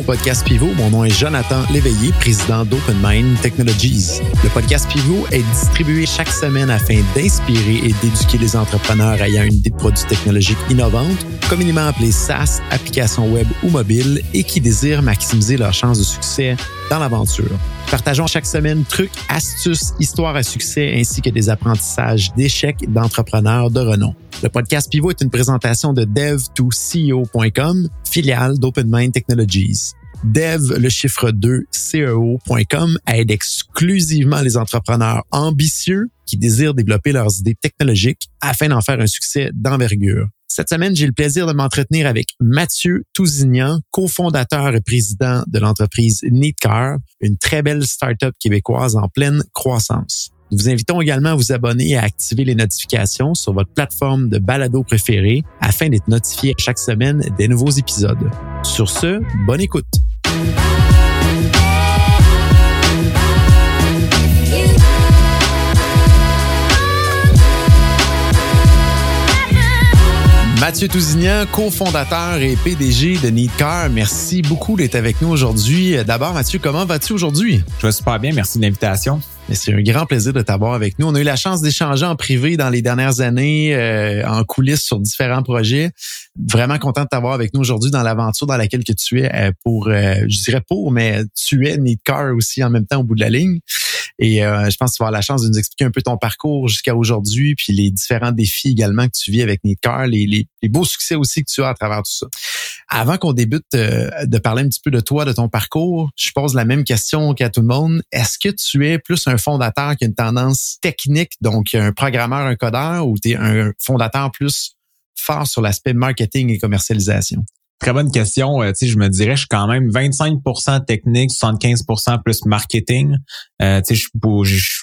au podcast Pivot. Mon nom est Jonathan Léveillé, président d'OpenMind Technologies. Le podcast Pivot est distribué chaque semaine afin d'inspirer et d'éduquer les entrepreneurs ayant une idée de produits technologiques innovantes, communément appelés SaaS, applications web ou mobiles, et qui désirent maximiser leurs chances de succès dans l'aventure. Partageons chaque semaine trucs, astuces, histoires à succès ainsi que des apprentissages d'échecs d'entrepreneurs de renom. Le podcast Pivot est une présentation de dev2ceo.com, filiale d'OpenMind Technologies. Dev, le chiffre 2, CEO.com aide exclusivement les entrepreneurs ambitieux qui désirent développer leurs idées technologiques afin d'en faire un succès d'envergure. Cette semaine, j'ai le plaisir de m'entretenir avec Mathieu Tousignan, cofondateur et président de l'entreprise Neatcar, une très belle start-up québécoise en pleine croissance. Nous vous invitons également à vous abonner et à activer les notifications sur votre plateforme de balado préférée afin d'être notifié chaque semaine des nouveaux épisodes. Sur ce, bonne écoute. Mathieu Tousignan, cofondateur et PDG de Needcar, merci beaucoup d'être avec nous aujourd'hui. D'abord, Mathieu, comment vas-tu aujourd'hui? Je vais super bien, merci de l'invitation. C'est un grand plaisir de t'avoir avec nous. On a eu la chance d'échanger en privé dans les dernières années, euh, en coulisses sur différents projets. Vraiment content de t'avoir avec nous aujourd'hui dans l'aventure dans laquelle que tu es euh, pour, euh, je dirais pour, mais tu es Needcar aussi en même temps au bout de la ligne. Et je pense que tu vas avoir la chance de nous expliquer un peu ton parcours jusqu'à aujourd'hui, puis les différents défis également que tu vis avec Needcar, les, les, les, beaux succès aussi que tu as à travers tout ça. Avant qu'on débute de parler un petit peu de toi, de ton parcours, je pose la même question qu'à tout le monde. Est-ce que tu es plus un fondateur qui a une tendance technique, donc un programmeur, un codeur, ou tu es un fondateur plus fort sur l'aspect marketing et commercialisation? Très bonne question. Euh, je me dirais, je suis quand même 25% technique, 75% plus marketing. Euh, je,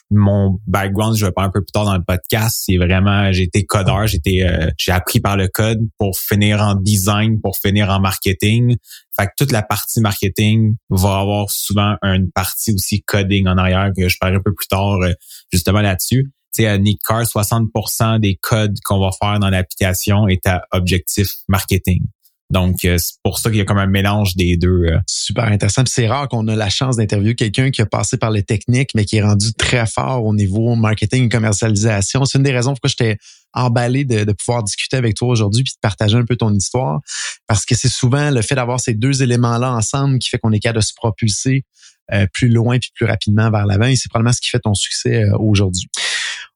mon background, je vais parler un peu plus tard dans le podcast. C'est vraiment, j'ai été codeur, j'ai euh, j'ai appris par le code pour finir en design, pour finir en marketing. Fait que toute la partie marketing va avoir souvent une partie aussi coding en arrière que je parlerai un peu plus tard euh, justement là-dessus. Tu sais, à Car, 60% des codes qu'on va faire dans l'application est à objectif marketing. Donc, euh, c'est pour ça qu'il y a comme un mélange des deux. Euh. Super intéressant. c'est rare qu'on a la chance d'interviewer quelqu'un qui a passé par les techniques, mais qui est rendu très fort au niveau marketing et commercialisation. C'est une des raisons pourquoi j'étais emballé de, pouvoir discuter avec toi aujourd'hui puis de partager un peu ton histoire. Parce que c'est souvent le fait d'avoir ces deux éléments-là ensemble qui fait qu'on est capable de se propulser euh, plus loin puis plus rapidement vers l'avant. Et c'est probablement ce qui fait ton succès aujourd'hui.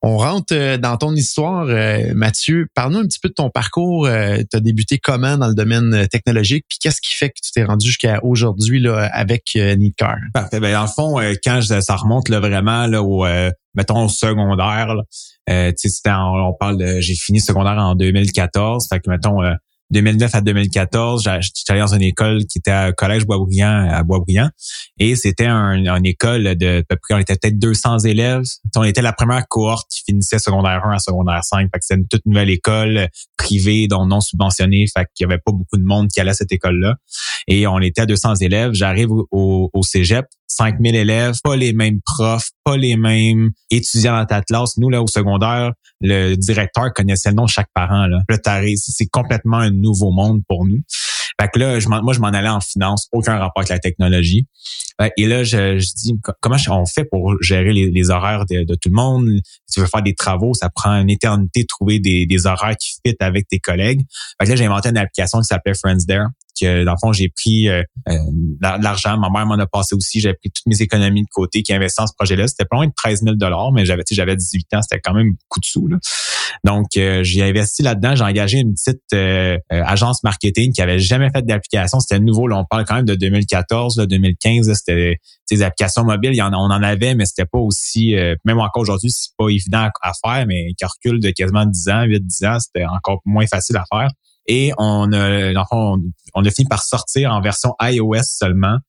On rentre euh, dans ton histoire, euh, Mathieu. Parle-nous un petit peu de ton parcours. Euh, tu as débuté comment dans le domaine technologique, puis qu'est-ce qui fait que tu t'es rendu jusqu'à aujourd'hui avec Needcar? Parfait. Ben, dans le fond, quand ça remonte là, vraiment là, au mettons au secondaire, là, on, on parle de j'ai fini secondaire en 2014. Fait que mettons 2009 à 2014, j'étais dans une école qui était à Collège Boisbriand à Boisbriand. Et c'était un, une école de à peu près on était peut-être 200 élèves. On était la première cohorte qui finissait secondaire 1 à secondaire 5, fait c'était une toute nouvelle école privée dont non subventionnée, fait qu'il y avait pas beaucoup de monde qui allait à cette école-là. Et on était à 200 élèves, j'arrive au cégep 5000 élèves, pas les mêmes profs, pas les mêmes étudiants dans ta classe. Nous, là, au secondaire, le directeur connaissait le nom de chaque parent. Là. Le c'est complètement un nouveau monde pour nous. Fait que là, je moi, je m'en allais en finance, aucun rapport avec la technologie. Et là, je, je dis, comment on fait pour gérer les, horaires de, tout le monde? Tu veux faire des travaux, ça prend une éternité de trouver des, des horaires qui fit avec tes collègues. Fait que là, j'ai inventé une application qui s'appelait Friends There dans le fond, j'ai pris euh, euh, l'argent. Ma mère m'en a passé aussi. J'ai pris toutes mes économies de côté qui investissaient dans ce projet-là. C'était pas loin de 13 000 mais j'avais j'avais 18 ans. C'était quand même beaucoup de sous. Là. Donc, euh, j'ai investi là-dedans. J'ai engagé une petite agence marketing qui avait jamais fait d'application. C'était nouveau. Là, on parle quand même de 2014, là, 2015. C'était des applications mobiles. Il y en, on en avait, mais c'était pas aussi... même encore aujourd'hui, c'est pas évident à, faire, mais un recul de quasiment 10 ans, 8-10 ans, c'était encore moins facile à faire. Et on a, on, on a fini par sortir en version iOS seulement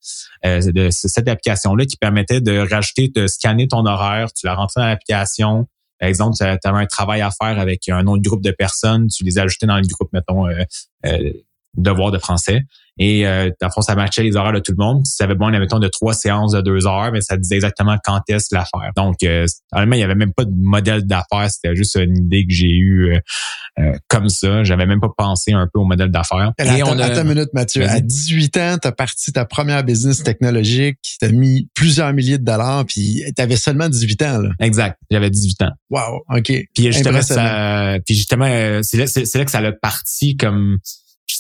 euh, de cette application-là qui permettait de rajouter, de scanner ton horaire, tu la rentrais dans l'application. Par exemple, tu avais un travail à faire avec un autre groupe de personnes, tu les ajoutais dans le groupe, mettons, euh, euh, devoir de français. Et euh, dans le fond, ça matchait les horaires de tout le monde. Si ça avait besoin, admettons, de trois séances de deux heures, mais ça disait exactement quand est-ce l'affaire. Donc, euh, honnêtement, il y avait même pas de modèle d'affaires. C'était juste une idée que j'ai eue euh, euh, comme ça. J'avais même pas pensé un peu au modèle d'affaires. Et on a... Attends une minute, Mathieu. À 18 ans, tu as parti ta première business technologique. Tu as mis plusieurs milliers de dollars, puis tu avais seulement 18 ans. Là. Exact. J'avais 18 ans. Wow, OK. Puis justement, ça, puis justement c'est là, là que ça a parti comme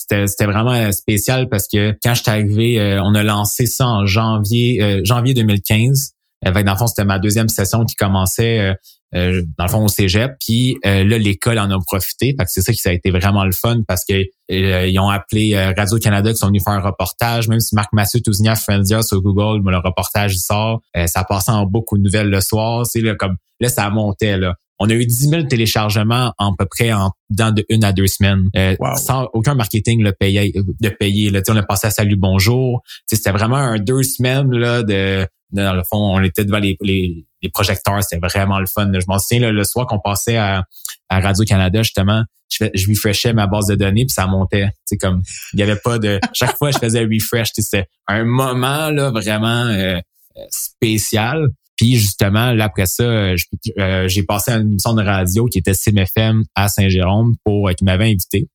c'était vraiment euh, spécial parce que quand je suis arrivé, euh, on a lancé ça en janvier euh, janvier 2015. Avec, dans le fond, c'était ma deuxième session qui commençait dans le fond au cégep. Puis là, l'école en a profité. C'est ça qui ça a été vraiment le fun parce que ils ont appelé Radio-Canada qui sont venus faire un reportage. Même si Marc Massut Tousignan Friendia sur Google, le reportage sort. ça passait en beaucoup de nouvelles le soir. C'est là, comme là, ça montait là. On a eu 10 000 téléchargements en peu près en dans de une à deux semaines, euh, sans aucun marketing le payé, de payer. Là, on a passé à Salut Bonjour. C'était vraiment un deux semaines là de, dans le fond, on était devant les, les, projecteurs, c'était vraiment le fun. Je m'en souviens le soir qu'on passait à, à Radio Canada justement, je, je refreshais ma base de données puis ça montait. C'est comme il y avait pas de chaque fois je faisais refresh. C'était un moment là vraiment euh, spécial. Puis justement, là, après ça, euh, euh, j'ai passé à une émission de radio qui était CMFM à Saint-Jérôme pour euh, qui m'avait invité.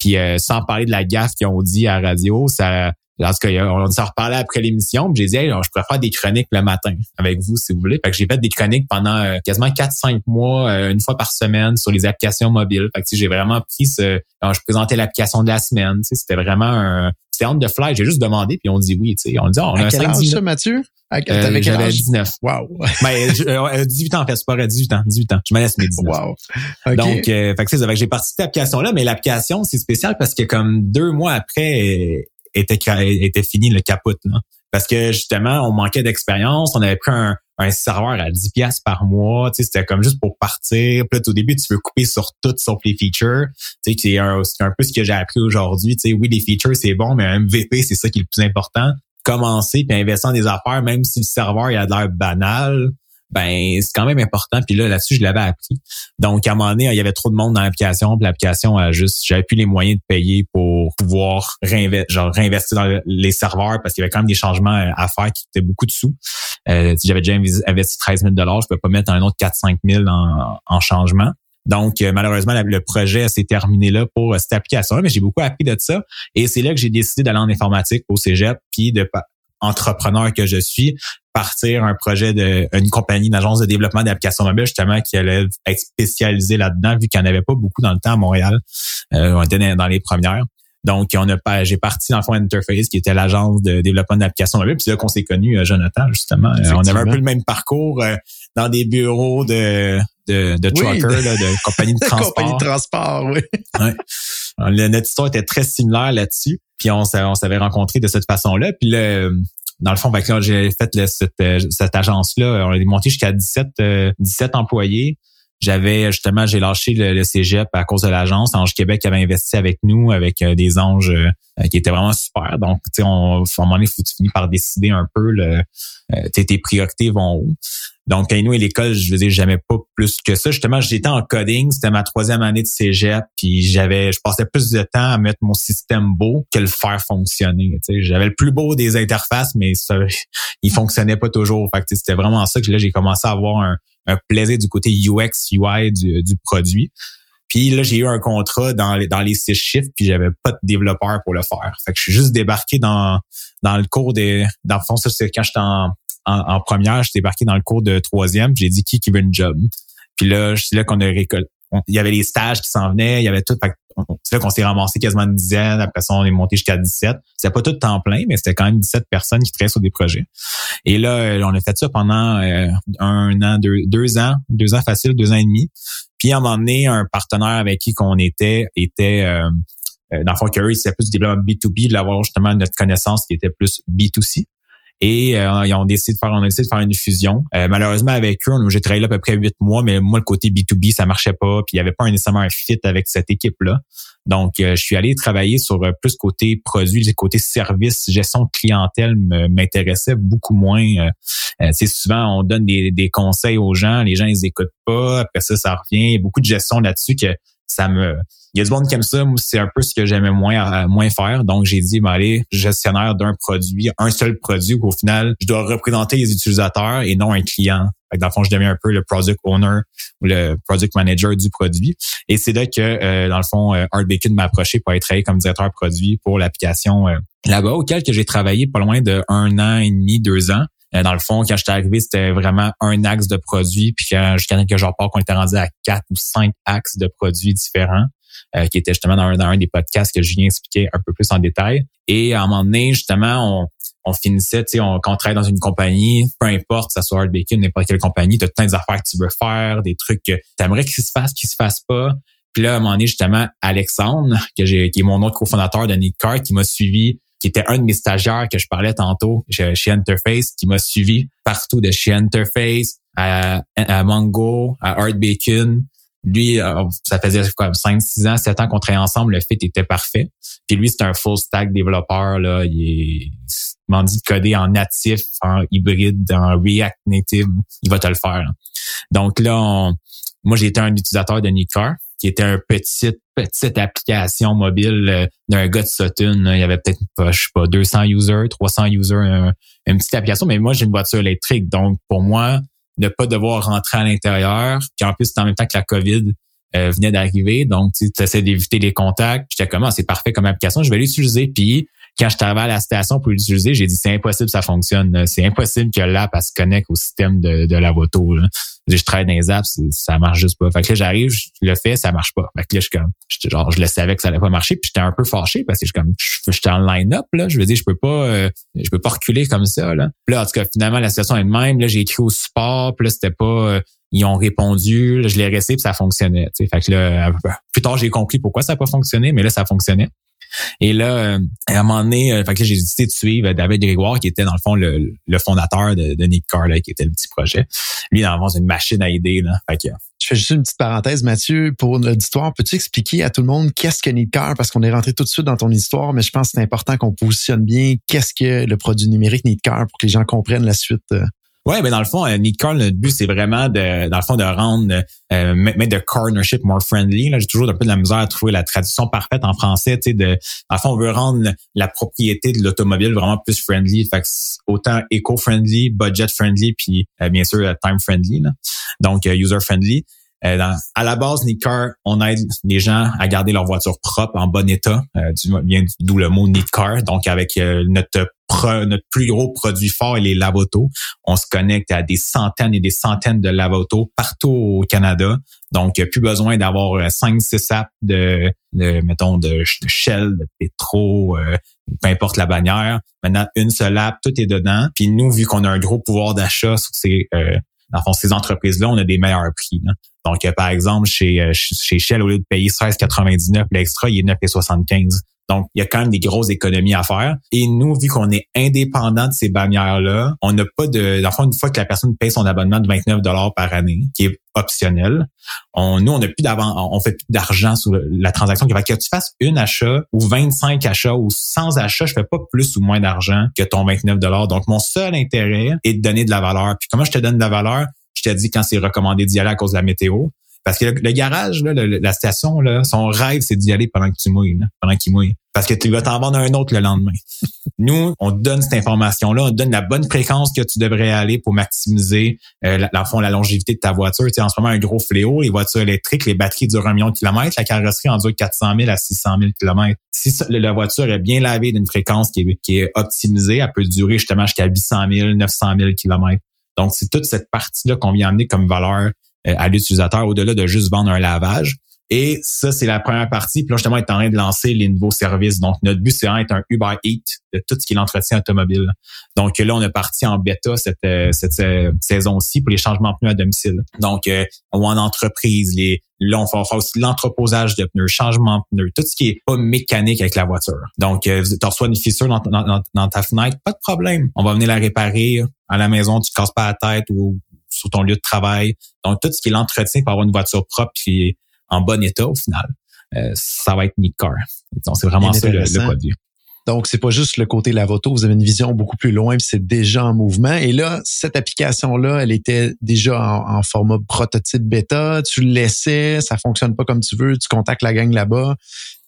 Puis sans parler de la gaffe qu'ils ont dit à radio, ça s'en reparlait après l'émission, j'ai dit hey, je pourrais faire des chroniques le matin avec vous si vous voulez. Fait que j'ai fait des chroniques pendant quasiment 4-5 mois, une fois par semaine sur les applications mobiles. Fait que j'ai vraiment pris ce. je présentais l'application de la semaine. C'était vraiment un. C'était on the fly. J'ai juste demandé, puis on dit oui. On dit oh, on a quel âge, ça, Mathieu? Euh, j'avais 19. Wow. Mais euh, 18 ans en fait, c'est pas vrai, 18 ans, 18 ans. Je me laisse mes 19. Wow. Donc, euh, fait que c'est j'ai parti cette application-là, mais l'application, c'est spécial parce que comme deux mois après, était, était fini le caput, là. Parce que justement, on manquait d'expérience, on avait pris un, un serveur à 10 pièces par mois, tu sais, c'était comme juste pour partir. Puis là, au début, tu veux couper sur tout sauf les features. Tu sais, c'est un, un, peu ce que j'ai appris aujourd'hui. Tu sais, oui, les features, c'est bon, mais un MVP, c'est ça qui est le plus important commencer puis investir dans des affaires, même si le serveur il a l'air banal, ben c'est quand même important. Puis là, là-dessus, je l'avais appris. Donc, à un moment donné, il y avait trop de monde dans l'application, puis l'application a juste, j'avais plus les moyens de payer pour pouvoir réinvestir, genre réinvestir dans les serveurs parce qu'il y avait quand même des changements à faire qui coûtaient beaucoup de sous. Euh, si j'avais déjà investi 13 000 je ne pouvais pas mettre un autre 4-5 000 en, en changement. Donc, euh, malheureusement, le projet s'est terminé là pour euh, cette application mais j'ai beaucoup appris de ça. Et c'est là que j'ai décidé d'aller en informatique au Cégep, puis de entrepreneur que je suis, partir un projet de une compagnie, une agence de développement d'applications mobiles justement qui allait être spécialisée là-dedans vu qu'il n'y en avait pas beaucoup dans le temps à Montréal. Euh, on était dans les premières. Donc, on a pas, j'ai parti dans le fond Interface, qui était l'agence de développement d'applications mobiles. Puis c'est là qu'on s'est connu, Jonathan, justement. on avait un peu le même parcours dans des bureaux de de, de trucker, de compagnie de transport. compagnie de transport, oui. ouais. Notre histoire était très similaire là-dessus. Puis on, s'avait rencontrés de cette façon-là. Puis le, dans le fond, j'ai fait cette, cette agence-là. On a monté jusqu'à 17, 17 euh, employés. J'avais justement, j'ai lâché le, cégep à cause de l'agence. Ange Québec avait investi avec nous, avec euh, des anges euh, qui étaient vraiment super. Donc, tu sais, on, à un moment donné, faut tu finis par décider un peu le, tes priorités vont où. Donc, à nous et l'école, je veux dire, jamais pas plus que ça. Justement, j'étais en coding, c'était ma troisième année de cégep, puis j'avais, je passais plus de temps à mettre mon système beau que le faire fonctionner. J'avais le plus beau des interfaces, mais ça, il fonctionnait pas toujours. Fait c'était vraiment ça que là, j'ai commencé à avoir un, plaisir du côté UX, UI du, du produit. Puis là, j'ai eu un contrat dans les, dans les six chiffres, puis j'avais pas de développeur pour le faire. Fait que je suis juste débarqué dans, dans le cours des. Dans le fond, ça, c'est quand j'étais en, en, première, j'ai débarqué dans le cours de troisième, j'ai dit qui qui veut une job. Puis là, c'est là qu'on a récolté. Il y avait les stages qui s'en venaient, il y avait tout. C'est là qu'on s'est ramassé quasiment une dizaine. Après ça, on est monté jusqu'à 17. C'était pas tout temps plein, mais c'était quand même 17 personnes qui travaillaient sur des projets. Et là, euh, on a fait ça pendant euh, un an, deux, deux ans, deux ans facile, deux ans et demi. Puis à un moment donné, un partenaire avec qui qu'on était était euh, dans le fond, qu'eux, c'était plus du développement B2B, de l'avoir justement notre connaissance qui était plus B2C. Et euh, ils ont décidé de faire, on a décidé de faire une fusion. Euh, malheureusement, avec eux, j'ai travaillé là à peu près huit mois, mais moi, le côté B2B, ça marchait pas. Puis il y avait pas nécessairement un fit avec cette équipe-là. Donc, euh, je suis allé travailler sur plus côté produit, côté service, gestion clientèle m'intéressait beaucoup moins. c'est souvent, on donne des, des, conseils aux gens, les gens ils écoutent pas. Après ça, ça revient. Il y a beaucoup de gestion là-dessus que ça me il y a du monde qui aime ça. C'est un peu ce que j'aimais moins, moins faire. Donc, j'ai dit, ben, allez, gestionnaire d'un produit, un seul produit, qu'au final, je dois représenter les utilisateurs et non un client. Dans le fond, je deviens un peu le product owner ou le product manager du produit. Et c'est là que, euh, dans le fond, euh, Art Bacon m'a approché pour être travaillé comme directeur produit pour l'application euh, là-bas, auquel que j'ai travaillé pas loin de un an et demi, deux ans. Euh, dans le fond, quand j'étais arrivé, c'était vraiment un axe de produits. Puis quand jusqu'à quelques jours qu'on était rendu à quatre ou cinq axes de produits différents. Euh, qui était justement dans un, des podcasts que Julien expliquait un peu plus en détail. Et à un moment donné, justement, on, on finissait, tu sais, on, quand on travaille dans une compagnie, peu importe, ça soit Hard Bacon, n'importe quelle compagnie, tu as plein d'affaires que tu veux faire, des trucs que tu aimerais qu'ils se fassent, qu'ils se fassent pas. Puis là, à un moment donné, justement, Alexandre, que j'ai, qui est mon autre cofondateur de Nick Car, qui m'a suivi, qui était un de mes stagiaires que je parlais tantôt chez, Interface, qui m'a suivi partout de chez Interface à, Mongo, à Art Bacon, lui, euh, ça faisait quoi, 5, 6 ans, 7 ans qu'on travaillait ensemble, le fit était parfait. Puis lui, c'est un full stack développeur, là. Il m'en dit de coder en natif, en hybride, en React Native, il va te le faire. Donc là, moi, j'ai été un utilisateur de Nickar, qui était une petite, petite application mobile euh, d'un gars de Sutton. Il y avait peut-être, je sais pas, 200 users, 300 users, une petite application. Mais moi, j'ai une voiture électrique. Donc, pour moi, ne pas devoir rentrer à l'intérieur. Puis en plus, c'est en même temps que la COVID euh, venait d'arriver. Donc, tu essaies d'éviter les contacts. J'étais comme, ah, c'est parfait comme application, je vais l'utiliser. Puis, quand je suis à la station pour l'utiliser, j'ai dit, c'est impossible, ça fonctionne. C'est impossible que l'app, se connecte au système de, la moto. Là je travaille dans les apps, ça marche juste pas. Fait que là, j'arrive, je le fais, ça marche pas. Fait que là, je comme, genre, je le savais que ça allait pas marcher, puis j'étais un peu fâché parce que je comme, j'étais en line-up, là. Je veux dire, je peux pas, euh, je peux pas reculer comme ça, là. Là, en tout cas, finalement, la situation est de même. Là, j'ai écrit au support, puis là, c'était pas, euh, ils ont répondu, là, je l'ai resté, puis ça fonctionnait. sais Fait que là, plus tard, j'ai compris pourquoi ça n'a pas fonctionné, mais là, ça fonctionnait. Et là, euh, à un moment donné, euh, fait j'ai décidé de suivre David Grégoire, qui était dans le fond le, fondateur de, de Carr, qui était le petit projet. Lui, dans le fond, c'est une machine à aider. Là. Fait que, je fais juste une petite parenthèse, Mathieu, pour l'auditoire. Peux-tu expliquer à tout le monde qu'est-ce que Needcar? Parce qu'on est rentré tout de suite dans ton histoire, mais je pense que c'est important qu'on positionne bien qu'est-ce que le produit numérique Needcar pour que les gens comprennent la suite. Euh. Ouais, mais dans le fond, euh, Needcar, le but, c'est vraiment de, dans le fond, de rendre, euh, mettre de partnership more friendly. Là, j'ai toujours un peu de la misère à trouver la traduction parfaite en français. Tu sais, de, dans le fond, on veut rendre la propriété de l'automobile vraiment plus friendly. Fait que autant eco-friendly, budget-friendly, puis euh, bien sûr time-friendly. Donc, euh, user-friendly. Dans, à la base, Needcar, on aide les gens à garder leur voiture propre, en bon état, euh, d'où le mot Needcar. Donc, avec notre notre plus gros produit fort, il est Lavoto. On se connecte à des centaines et des centaines de Lavoto partout au Canada. Donc, plus besoin d'avoir 5-6 euh, apps de, de, mettons, de, Shell, de Petro, euh, peu importe la bannière. Maintenant, une seule app, tout est dedans. Puis nous, vu qu'on a un gros pouvoir d'achat sur ces, euh, dans ces entreprises-là, on a des meilleurs prix. Donc, par exemple, chez, chez Shell, au lieu de payer 16,99, l'extra, il est 9,75. Donc, il y a quand même des grosses économies à faire. Et nous, vu qu'on est indépendant de ces bannières-là, on n'a pas de... Dans une fois que la personne paye son abonnement de 29 dollars par année, qui est optionnel, on, nous, on n'a plus d'avant, on fait plus d'argent sur la transaction. Que tu fasses une achat ou 25 achats ou 100 achats, je fais pas plus ou moins d'argent que ton 29 dollars. Donc, mon seul intérêt est de donner de la valeur. Puis comment je te donne de la valeur? Je te dis quand c'est recommandé d'y aller à cause de la météo. Parce que le, garage, là, la station, là, son rêve, c'est d'y aller pendant que tu mouilles, pendant qu'il mouille. Parce que tu vas t'en vendre un autre le lendemain. Nous, on donne cette information-là, on donne la bonne fréquence que tu devrais aller pour maximiser, euh, la, la longévité de ta voiture. Tu sais, en ce moment, un gros fléau, les voitures électriques, les batteries durent un million de kilomètres, la carrosserie en dure 400 000 à 600 000 kilomètres. Si la voiture est bien lavée d'une fréquence qui est, qui est optimisée, elle peut durer justement jusqu'à 800 000, 900 000 kilomètres. Donc, c'est toute cette partie-là qu'on vient amener comme valeur à l'utilisateur au-delà de juste vendre un lavage. Et ça, c'est la première partie. Puis là, justement, on est en train de lancer les nouveaux services. Donc, notre but, c'est d'être un Uber Eats de tout ce qui est l'entretien automobile. Donc là, on est parti en bêta cette, euh, cette, euh, saison-ci pour les changements de pneus à domicile. Donc, ou en entreprise, les, là, on va aussi l'entreposage de pneus, changement de pneus, tout ce qui est pas mécanique avec la voiture. Donc, tu reçois une fissure dans, dans, dans, ta fenêtre, pas de problème. On va venir la réparer à la maison, tu te casses pas la tête ou sur ton lieu de travail. Donc, tout ce qui est l'entretien pour avoir une voiture propre et en bon état au final, euh, ça va être Nick Car. Donc, c'est vraiment ça le, produit. Donc, c'est pas juste le côté lavoto, vous avez une vision beaucoup plus loin, puis c'est déjà en mouvement. Et là, cette application-là, elle était déjà en, format prototype bêta. Tu le laissais, ça fonctionne pas comme tu veux, tu contactes la gang là-bas.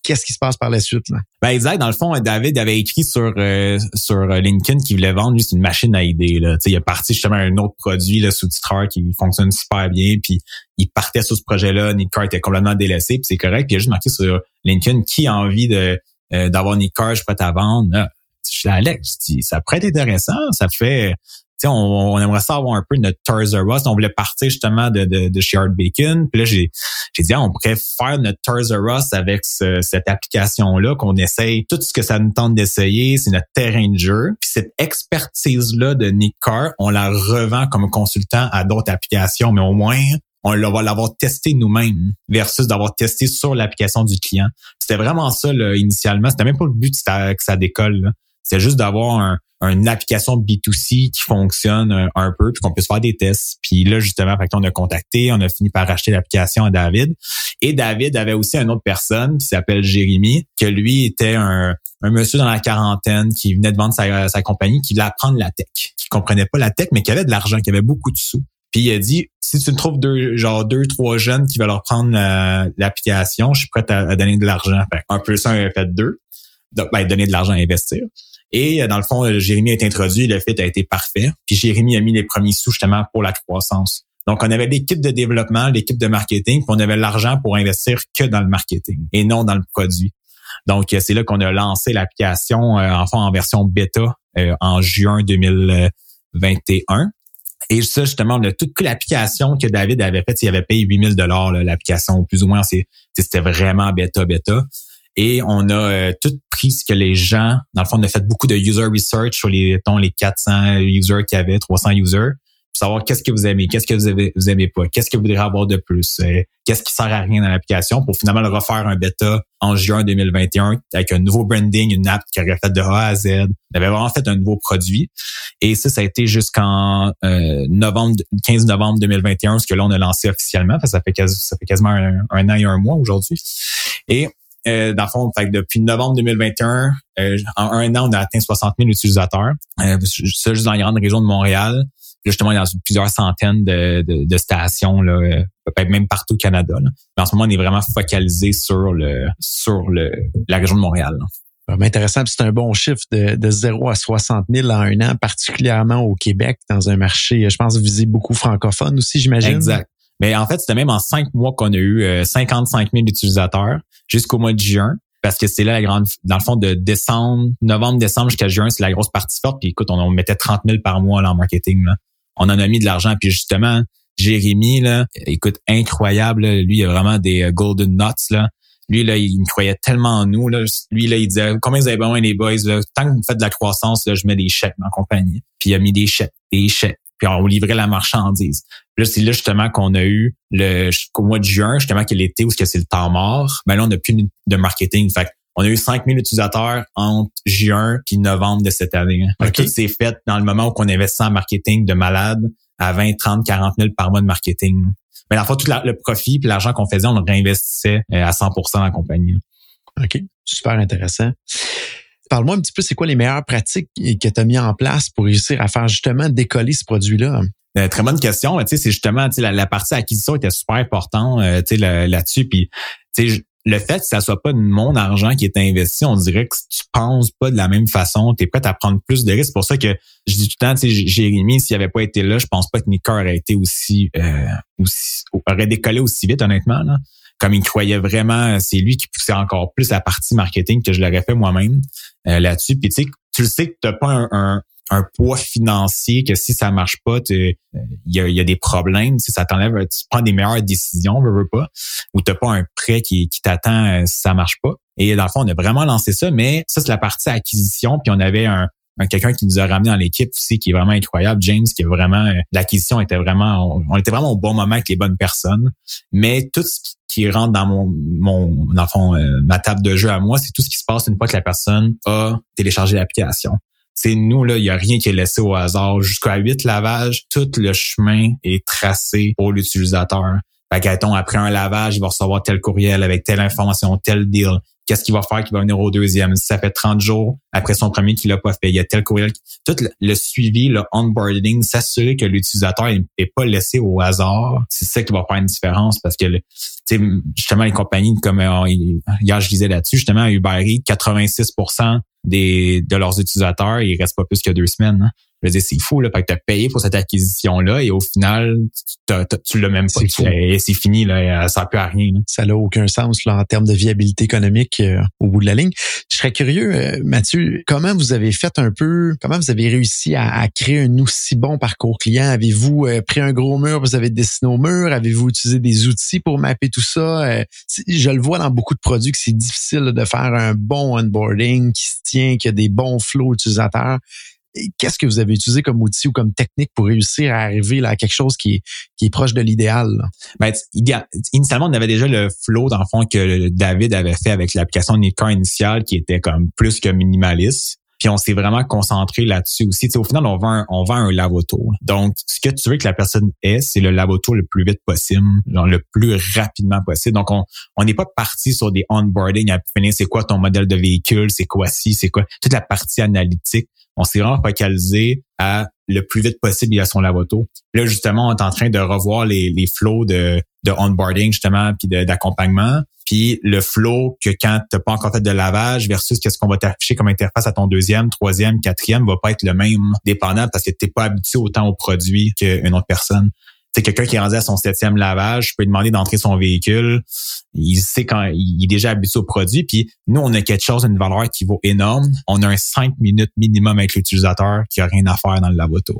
Qu'est-ce qui se passe par la suite? Là? Ben exact. Dans le fond, David avait écrit sur euh, sur LinkedIn qu'il voulait vendre juste une machine à idées. Là. il est parti justement un autre produit là, sous titreur qui fonctionne super bien. Puis il partait sur ce projet-là. Nick était complètement délaissé. Puis c'est correct. Puis il a juste marqué sur LinkedIn qui a envie de euh, d'avoir une cars prête à vendre? je suis Alex, je dis, ça pourrait être intéressant. Ça fait, on, on aimerait ça avoir un peu notre Toys R. On voulait partir justement de, de, de chez Art Bacon. Puis là, j'ai, j'ai dit, ah, on pourrait faire notre Toys R avec cette application-là, qu'on essaye tout ce que ça nous tente d'essayer. C'est notre terrain de jeu. Puis cette expertise-là de Nick Carr, on la revend comme consultant à d'autres applications, mais au moins, on va l'avoir testé nous-mêmes versus d'avoir testé sur l'application du client. C'était vraiment ça là, initialement. C'était même pas le but que ça décolle. C'est juste d'avoir un, une application B2C qui fonctionne un, peu, puis qu'on puisse faire des tests. Puis là, justement, fait on a contacté, on a fini par acheter l'application à David. Et David avait aussi une autre personne qui s'appelle Jérémy, que lui était un, un monsieur dans la quarantaine qui venait de vendre sa, sa compagnie, qui voulait apprendre la tech, qui comprenait pas la tech, mais qui avait de l'argent, qui avait beaucoup de sous. Puis il a dit, si tu me trouves deux, genre deux, trois jeunes qui veulent leur prendre l'application, je suis prêt à, donner de l'argent. un peu ça, un fait deux. Ben, donner de l'argent à investir. Et euh, dans le fond, Jérémy est introduit, le fait a été parfait. Puis Jérémy a mis les premiers sous justement pour la croissance. Donc, on avait l'équipe de développement, l'équipe de marketing, puis on avait l'argent pour investir que dans le marketing et non dans le produit. Donc, c'est là qu'on a lancé l'application, euh, enfin en version bêta euh, en juin 2021. Et ça, justement, on a toute l'application que David avait faite. Il avait payé 8000 dollars l'application, plus ou moins. C'était vraiment bêta, bêta. Et on a euh, pris ce que les gens, dans le fond, on a fait beaucoup de user research sur les, les 400 users qu'il y avait, 300 users savoir qu'est-ce que vous aimez, qu'est-ce que vous, avez, vous aimez pas, qu'est-ce que vous voudrez avoir de plus, euh, qu'est-ce qui sert à rien dans l'application pour finalement le refaire un bêta en juin 2021 avec un nouveau branding, une app qui aurait fait de A à Z. On avait vraiment fait un nouveau produit. Et ça, ça a été jusqu'en euh, novembre, 15 novembre 2021, ce que là, on a lancé officiellement. Ça fait, quasiment un, an et un mois aujourd'hui. Et euh, dans le fond, fait depuis novembre 2021, euh, en un an, on a atteint 60 000 utilisateurs. Euh, ça, juste dans la grande région de Montréal justement, il y a plusieurs centaines de, de, stations, là, euh, peut-être même partout au Canada. Mais en ce moment, on est vraiment focalisé sur le sur le la région de Montréal. Vraiment intéressant. C'est un bon chiffre de, de 0 à 60 000 en un an, particulièrement au Québec, dans un marché, je pense, visé beaucoup francophone aussi, j'imagine. Exact. Mais en fait, c'était même en cinq mois qu'on a eu 55 euh, 000 utilisateurs jusqu'au mois de juin parce que c'est là la grande, dans le fond, de décembre, novembre, décembre jusqu'à juin, c'est la grosse partie forte. Puis écoute, on, mettait 30 000 par mois là, en marketing. Là on en a mis de l'argent. Puis justement, Jérémy, là, écoute, incroyable. Lui, il a vraiment des euh, golden nuts. Là. Lui, là, il croyait tellement en nous. Là. Lui, là, il disait Combien vous avez besoin les boys? Là? Tant que vous faites de la croissance, là, je mets des chèques dans la compagnie. Puis il a mis des chèques, des chèques. Puis on livrait la marchandise. Puis là, c'est là justement qu'on a eu le au mois de juin, justement, que l'été où c'est le temps mort. Mais là, on n'a plus de marketing. Fait on a eu 5000 utilisateurs entre juin puis novembre de cette année. Hein. Tout s'est fait dans le moment où on investit en marketing de malade à 20, 30, 40 000 par mois de marketing. Mais la fois, tout le profit puis l'argent qu'on faisait, on le réinvestissait euh, à 100 dans la compagnie. OK. Super intéressant. Parle-moi un petit peu, c'est quoi les meilleures pratiques que tu as mis en place pour réussir à faire justement décoller ce produit-là? Euh, très bonne question. Tu sais, c'est justement, tu sais, la, partie acquisition était super importante, euh, tu sais, là-dessus. Puis, le fait que ça soit pas mon argent qui est investi, on dirait que tu penses pas de la même façon, tu es prêt à prendre plus de risques. C'est pour ça que je dis tout le temps, tu sais, Jérémy, s'il avait pas été là, je pense pas que Nicker aurait été aussi, euh, aussi aurait décollé aussi vite, honnêtement. Là. Comme il croyait vraiment, c'est lui qui poussait encore plus la partie marketing que je l'aurais fait moi-même euh, là-dessus. Puis tu sais, tu le sais que tu pas un un poids financier que si ça marche pas, il y a, y a, des problèmes. Si ça t'enlève, tu prends des meilleures décisions, veux, pas, ou t'as pas un prêt qui, qui t'attend euh, si ça marche pas. Et dans le fond, on a vraiment lancé ça, mais ça, c'est la partie acquisition. Puis on avait un, quelqu'un qui nous a ramené dans l'équipe aussi qui est vraiment incroyable, James, qui est vraiment euh, l'acquisition était vraiment on, était vraiment au bon moment avec les bonnes personnes, mais tout ce qui rentre dans mon mon dans le fond euh, ma table de jeu à moi, c'est tout ce qui se passe une fois que la personne a téléchargé l'application. C'est nous, là, il n'y a rien qui est laissé au hasard. Jusqu'à huit lavages, tout le chemin est tracé pour l'utilisateur. Fait après un lavage, il va recevoir tel courriel avec telle information, tel deal. Qu'est-ce qu'il va faire qui va venir au deuxième? Si ça fait 30 jours après son premier qu'il l'a pas fait, il y a tel courriel. Tout le, suivi, le onboarding, s'assurer que l'utilisateur n'est pas laissé au hasard, c'est ça qui va faire une différence parce que justement les compagnies comme euh, hier je disais là-dessus, justement Uber Eats, 86 des, de leurs utilisateurs, il reste pas plus que deux semaines. Hein. Je veux dire, c'est fou, là. Fait que t'as payé pour cette acquisition-là et au final, tu l'as même pas. C'est fini, là. Ça n'a plus à rien. Ça n'a aucun sens, là, en termes de viabilité économique euh, au bout de la ligne. Je serais curieux, euh, Mathieu, comment vous avez fait un peu, comment vous avez réussi à, créer un aussi bon parcours client? Avez-vous euh, pris un gros mur, vous avez dessiné au mur? Avez-vous utilisé des outils pour mapper tout ça? je le vois dans beaucoup de produits que c'est difficile de faire un bon onboarding qui se tient, qui a des bons flows utilisateurs qu'est-ce que vous avez utilisé comme outil ou comme technique pour réussir à arriver à quelque chose qui est, qui est proche de l'idéal? Ben, initialement, on avait déjà le flow, dans le fond, que David avait fait avec l'application Nika initiale qui était comme plus que minimaliste. Puis on s'est vraiment concentré là-dessus aussi. au final, on vend, un, on vend un lavoto. Donc, ce que tu veux que la personne ait, c'est le lavoto le plus vite possible, le plus rapidement possible. Donc, on n'est pas parti sur des onboarding à finir c'est quoi ton modèle de véhicule, c'est quoi ci, c'est quoi? Toute la partie analytique on s'est vraiment focalisé à le plus vite possible a son lavoto. Là, justement, on est en train de revoir les, les flows de, de onboarding, justement, puis d'accompagnement. Puis le flow que quand tu n'as pas encore fait de lavage versus qu'est-ce qu'on va t'afficher comme interface à ton deuxième, troisième, quatrième va pas être le même dépendant parce que tu n'es pas habitué autant au produit qu'une autre personne c'est quelqu'un qui est son septième lavage, je peux lui demander d'entrer son véhicule. Il sait quand il est déjà habitué au produit. Puis nous, on a quelque chose, une valeur qui vaut énorme. On a un 5 minutes minimum avec l'utilisateur qui a rien à faire dans le lavoto.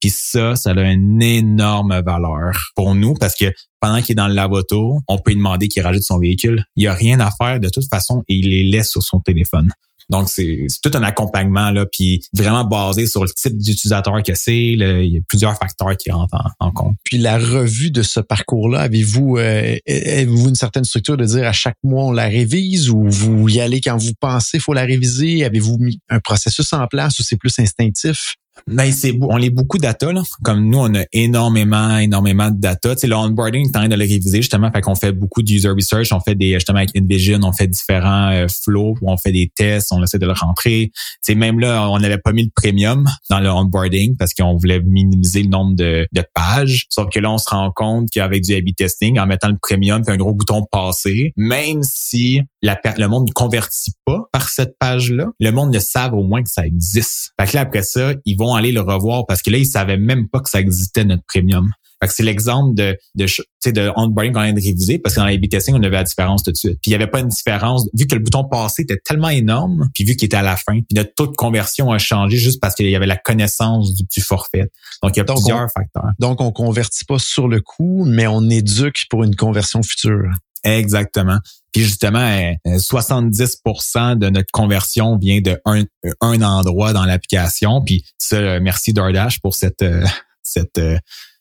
Puis ça, ça a une énorme valeur pour nous parce que pendant qu'il est dans le lavoto, on peut lui demander qu'il rajoute son véhicule. Il n'y a rien à faire de toute façon et il les laisse sur son téléphone. Donc, c'est tout un accompagnement, là, puis vraiment basé sur le type d'utilisateur que c'est. Il y a plusieurs facteurs qui rentrent en, compte. Puis la revue de ce parcours-là, avez-vous euh, avez-vous une certaine structure de dire à chaque mois on la révise ou vous y allez quand vous pensez faut la réviser? Avez-vous mis un processus en place ou c'est plus instinctif? Ben, c'est on est beaucoup data là. Comme nous, on a énormément, énormément de data. Tu sais, le onboarding, t'as de le réviser justement. Fait qu'on fait beaucoup d'user research. On fait des justement avec InVision, on fait différents euh, flows, on fait des tests, on essaie de le rentrer. C'est même là, on n'avait pas mis le premium dans le onboarding parce qu'on voulait minimiser le nombre de, de, pages. Sauf que là, on se rend compte qu'avec du A/B testing, en mettant le premium puis un gros bouton passer, même si la, le monde ne convertit pas par cette page-là, le monde le savent au moins que ça existe. Fait que là, après ça, ils vont aller le revoir parce que là, ils savaient même pas que ça existait, notre premium. Fait que c'est l'exemple de, de, de onboarding qu'on vient de réviser parce que dans les testing, on avait la différence tout de suite. Puis il y avait pas une différence, vu que le bouton passé était tellement énorme, puis vu qu'il était à la fin, puis notre taux de conversion a changé juste parce qu'il y avait la connaissance du, forfait. Donc il y a plusieurs facteurs. Donc on convertit pas sur le coup, mais on éduque pour une conversion future. Exactement. Puis justement, 70% euh, de notre conversion vient de un, un endroit dans l'application. Puis ça, euh, merci DoorDash pour cette euh, cette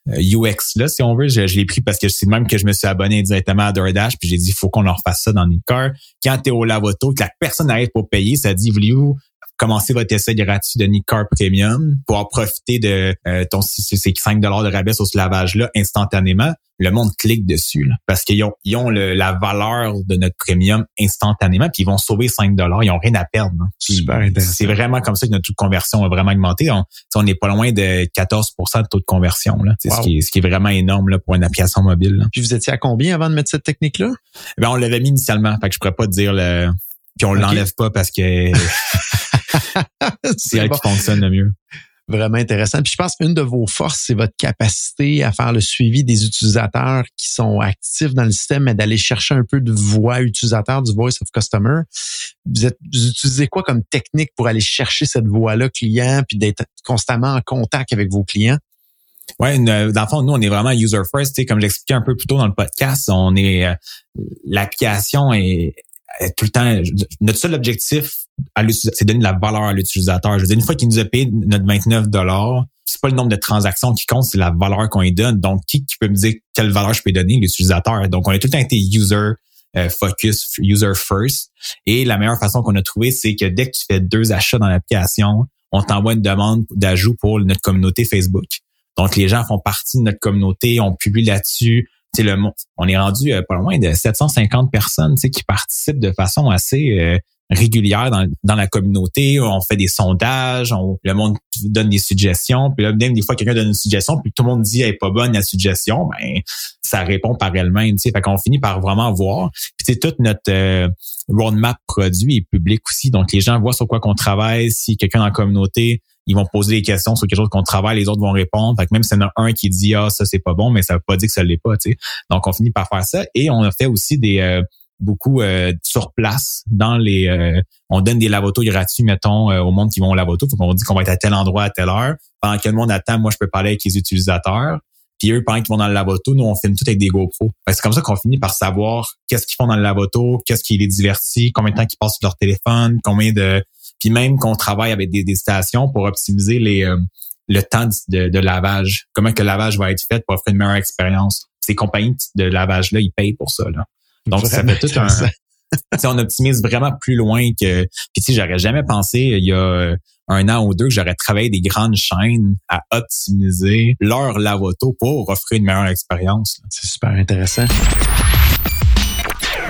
UX là, si on veut. Je, l'ai pris parce que c'est même que je me suis abonné directement à DoorDash. Puis j'ai dit, il faut qu'on leur fasse ça dans notre car. Quand tu es au lavoto, que la personne arrive pour payer, ça dit, voulez-vous commencer votre essai gratuit de Nick Premium pour profiter de euh, ton ces 5 dollars de rabais sur ce lavage-là instantanément. Le monde clique dessus parce qu'ils ont, ils ont la valeur de notre premium instantanément puis ils vont sauver 5 dollars. Ils ont rien à perdre. C'est vraiment comme ça que notre taux de conversion a vraiment augmenté. On n'est pas loin de 14% de taux de conversion. Là. Ce, qui est, ce qui est vraiment énorme là, pour une application mobile. Puis vous étiez à combien avant de mettre cette technique-là? Ben, on l'avait mis initialement. Fait que je pourrais pas dire le. Puis on l'enlève pas parce que c'est elle qui fonctionne le mieux. Vraiment intéressant. Puis je pense qu'une de vos forces, c'est votre capacité à faire le suivi des utilisateurs qui sont actifs dans le système et d'aller chercher un peu de voix utilisateur, du voice of customer. Vous, êtes, vous utilisez quoi comme technique pour aller chercher cette voix-là client puis d'être constamment en contact avec vos clients? Ouais, dans le fond, nous, on est vraiment user first. Comme j'expliquais un peu plus tôt dans le podcast, on est euh, l'application est, tout le temps. Notre seul objectif c'est donner de la valeur à l'utilisateur. Je veux dire, une fois qu'il nous a payé notre 29 dollars, c'est pas le nombre de transactions qui compte, c'est la valeur qu'on lui donne. Donc, qui, peut me dire quelle valeur je peux donner? L'utilisateur? Donc, on a tout le temps été user euh, focus, user first. Et la meilleure façon qu'on a trouvé, c'est que dès que tu fais deux achats dans l'application, on t'envoie une demande d'ajout pour notre communauté Facebook. Donc, les gens font partie de notre communauté, on publie là-dessus, le on est rendu pas loin de 750 personnes qui participent de façon assez régulière dans, dans la communauté. On fait des sondages, on, le monde donne des suggestions. Puis là, même des fois, quelqu'un donne une suggestion, puis tout le monde dit elle est pas bonne la suggestion, ben ça répond par elle-même. Fait qu'on finit par vraiment voir. Puis c'est toute notre euh, roadmap produit est public aussi. Donc les gens voient sur quoi qu'on travaille. Si quelqu'un dans la communauté ils vont poser des questions sur quelque chose qu'on travaille, les autres vont répondre. Fait que même s'il y en a un qui dit ah ça c'est pas bon, mais ça veut pas dire que ça l'est pas. sais. Donc on finit par faire ça et on a fait aussi des euh, beaucoup euh, sur place dans les euh, on donne des lavotos gratuits mettons euh, au monde qui vont au lavoto faut qu'on dit qu'on va être à tel endroit à telle heure. Pendant que le monde attend moi je peux parler avec les utilisateurs. Puis eux pendant qu'ils vont dans le lavoto nous on filme tout avec des GoPro c'est comme ça qu'on finit par savoir qu'est-ce qu'ils font dans le lavoto qu'est-ce qui les divertit combien de temps qu'ils passent sur leur téléphone combien de puis même qu'on travaille avec des, stations pour optimiser les le temps de, lavage. Comment que le lavage va être fait pour offrir une meilleure expérience. Ces compagnies de lavage là ils payent pour ça là donc, ça fait tout un... on optimise vraiment plus loin que... Puis si j'aurais jamais pensé il y a un an ou deux que j'aurais travaillé des grandes chaînes à optimiser leur lavoto pour offrir une meilleure expérience. C'est super intéressant.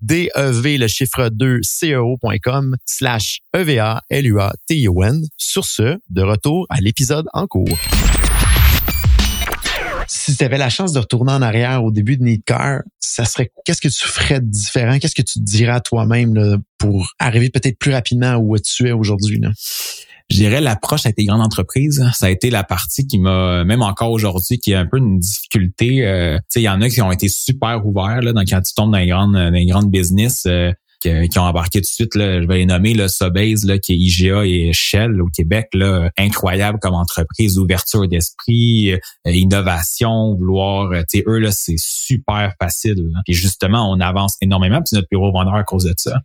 DEV, le chiffre 2, CEO.com slash EVA, L-U-A-T-I-O-N. Sur ce, de retour à l'épisode en cours. Si tu avais la chance de retourner en arrière au début de Need Car, ça serait qu'est-ce que tu ferais de différent? Qu'est-ce que tu te dirais à toi-même pour arriver peut-être plus rapidement où tu es aujourd'hui? Je dirais l'approche avec les grandes entreprises, ça a été la partie qui m'a, même encore aujourd'hui, qui a un peu une difficulté. Euh, tu sais, il y en a qui ont été super ouverts là, dans, quand tu tombes dans les grandes, dans business. Euh, qui, ont embarqué tout de suite, là, je vais les nommer, là, Sobeys, là, qui est IGA et Shell au Québec, là, incroyable comme entreprise, ouverture d'esprit, euh, innovation, vouloir, tu sais, eux, là, c'est super facile. Et justement, on avance énormément, puis notre bureau vendeur à cause de ça.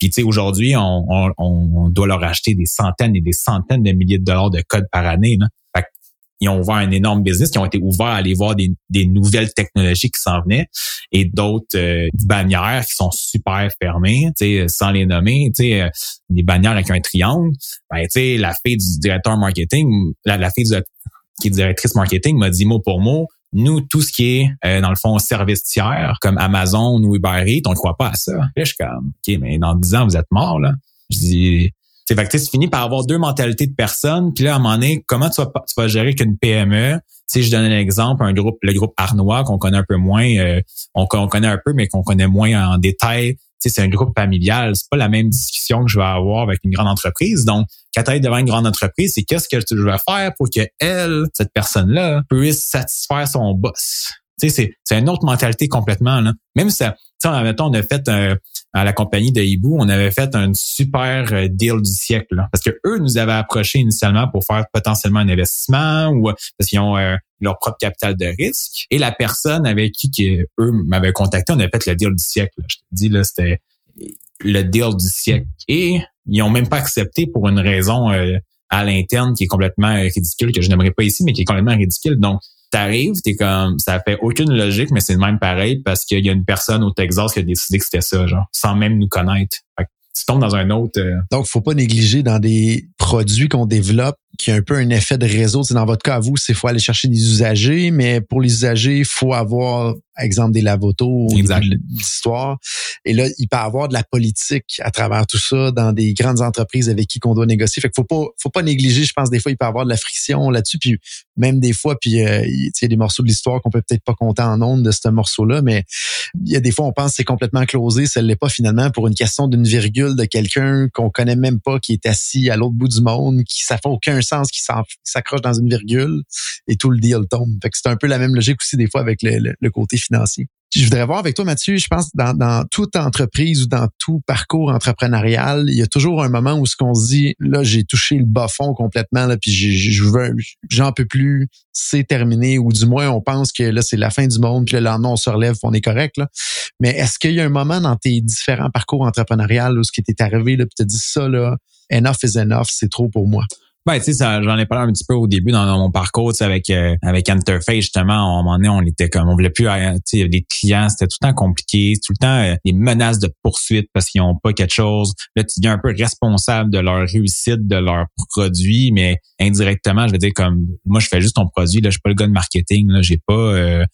Puis tu sais, aujourd'hui, on, on, on, doit leur acheter des centaines et des centaines de milliers de dollars de code par année. Là. Fait ils ont ouvert un énorme business, qui ont été ouverts à aller voir des, des nouvelles technologies qui s'en venaient et d'autres euh, bannières qui sont super fermées, sans les nommer, euh, des bannières avec un triangle. Ben, la fille du directeur marketing, la, la fille qui est directrice marketing m'a dit mot pour mot, nous, tout ce qui est, euh, dans le fond, service tiers, comme Amazon ou Uber Eats, on ne croit pas à ça. Je suis comme, OK, mais dans 10 ans, vous êtes mort, là. Je dis, c'est fait que tu finis par avoir deux mentalités de personnes. Puis là, à un moment donné, comment tu vas, tu vas gérer qu'une PME? Si je donne un exemple, un groupe, le groupe Arnois, qu'on connaît un peu moins, euh, on, connaît un peu, mais qu'on connaît moins en détail c'est un groupe familial. C'est pas la même discussion que je vais avoir avec une grande entreprise. Donc, quand tu devant une grande entreprise, c'est qu'est-ce que veux faire pour que elle, cette personne-là, puisse satisfaire son boss? Sais, c'est une autre mentalité complètement. Là. Même mettons, on a fait un, à la compagnie de Hibou, on avait fait un super euh, deal du siècle. Là, parce que eux nous avaient approché initialement pour faire potentiellement un investissement ou parce qu'ils ont euh, leur propre capital de risque. Et la personne avec qui eux m'avaient contacté, on avait fait le deal du siècle. Je te dis, là, c'était le deal du siècle. Et ils ont même pas accepté pour une raison euh, à l'interne qui est complètement ridicule, que je n'aimerais pas ici, mais qui est complètement ridicule. Donc, t'arrives, t'es comme, ça fait aucune logique, mais c'est le même pareil parce qu'il y a une personne au Texas qui a décidé que c'était ça, genre, sans même nous connaître. tu tombes dans un autre. Euh, Donc, faut pas négliger dans des produits qu'on développe qui a un peu un effet de réseau. C'est dans votre cas, vous, c'est faut aller chercher des usagers, mais pour les usagers, il faut avoir, exemple, des lavotos, l'histoire. Et là, il peut y avoir de la politique à travers tout ça dans des grandes entreprises avec qui qu'on doit négocier. Fait qu'il faut pas, faut pas négliger. Je pense des fois, il peut y avoir de la friction là-dessus. Puis même des fois, puis euh, il y a des morceaux de l'histoire qu'on peut peut-être pas compter en ondes de ce morceau-là, mais il y a des fois, on pense que c'est complètement closé. Ça l'est pas finalement pour une question d'une virgule de quelqu'un qu'on connaît même pas, qui est assis à l'autre bout du monde, qui ça fait aucun sens, qui s'accroche dans une virgule et tout le deal tombe. Fait que c'est un peu la même logique aussi des fois avec le, côté financier. Je voudrais voir avec toi, Mathieu, je pense dans, dans toute entreprise ou dans tout parcours entrepreneurial, il y a toujours un moment où ce qu'on se dit, là, j'ai touché le bas fond complètement, là, puis je veux, j'en peux plus, c'est terminé, ou du moins on pense que là, c'est la fin du monde, puis le lendemain, on se relève, on est correct. Là. Mais est-ce qu'il y a un moment dans tes différents parcours entrepreneurial où ce qui t'est arrivé, là, puis tu dit ça, là, enough is enough, c'est trop pour moi? Ben, tu sais, j'en ai parlé un petit peu au début dans, mon parcours, avec euh, avec Interface, justement, à un moment donné, on était comme, on voulait plus, euh, tu sais, des clients, c'était tout le temps compliqué, tout le temps euh, des menaces de poursuite parce qu'ils n'ont pas quelque chose. Là, tu deviens un peu responsable de leur réussite, de leur produit, mais indirectement, je veux dire, comme, moi, je fais juste ton produit, là, je suis pas le gars de marketing, là, j'ai pas,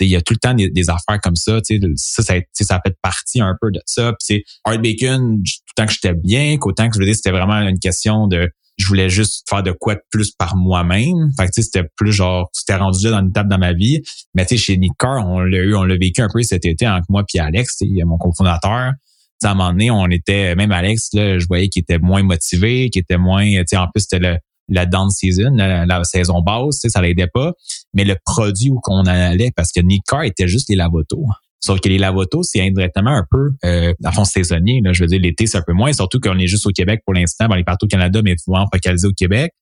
il y a tout le temps des, affaires comme ça. Ça, ça, ça fait partie un peu de ça. Puis Art Bacon, tout le temps que j'étais bien, qu'autant que je veux dire, c'était vraiment une question de je voulais juste faire de quoi de plus par moi-même. Fait que c'était plus genre, c'était rendu là dans une table dans ma vie. Mais tu sais, chez Nick Carr, on l'a eu, on l'a vécu un peu cet été entre moi puis Alex, mon cofondateur. à un moment donné, on était, même Alex, là, je voyais qu'il était moins motivé, qu'il était moins, tu sais, en plus, c'était la down season, la, saison basse, ça l'aidait pas. Mais le produit où qu'on allait, parce que Nick Carr était juste les lavotos. Sauf que les lavotos, c'est indirectement un peu, euh, à fond, saisonnier. Là. Je veux dire, l'été, c'est un peu moins, surtout qu'on est juste au Québec pour l'instant. On est partout au Canada, mais souvent focalisé au Québec.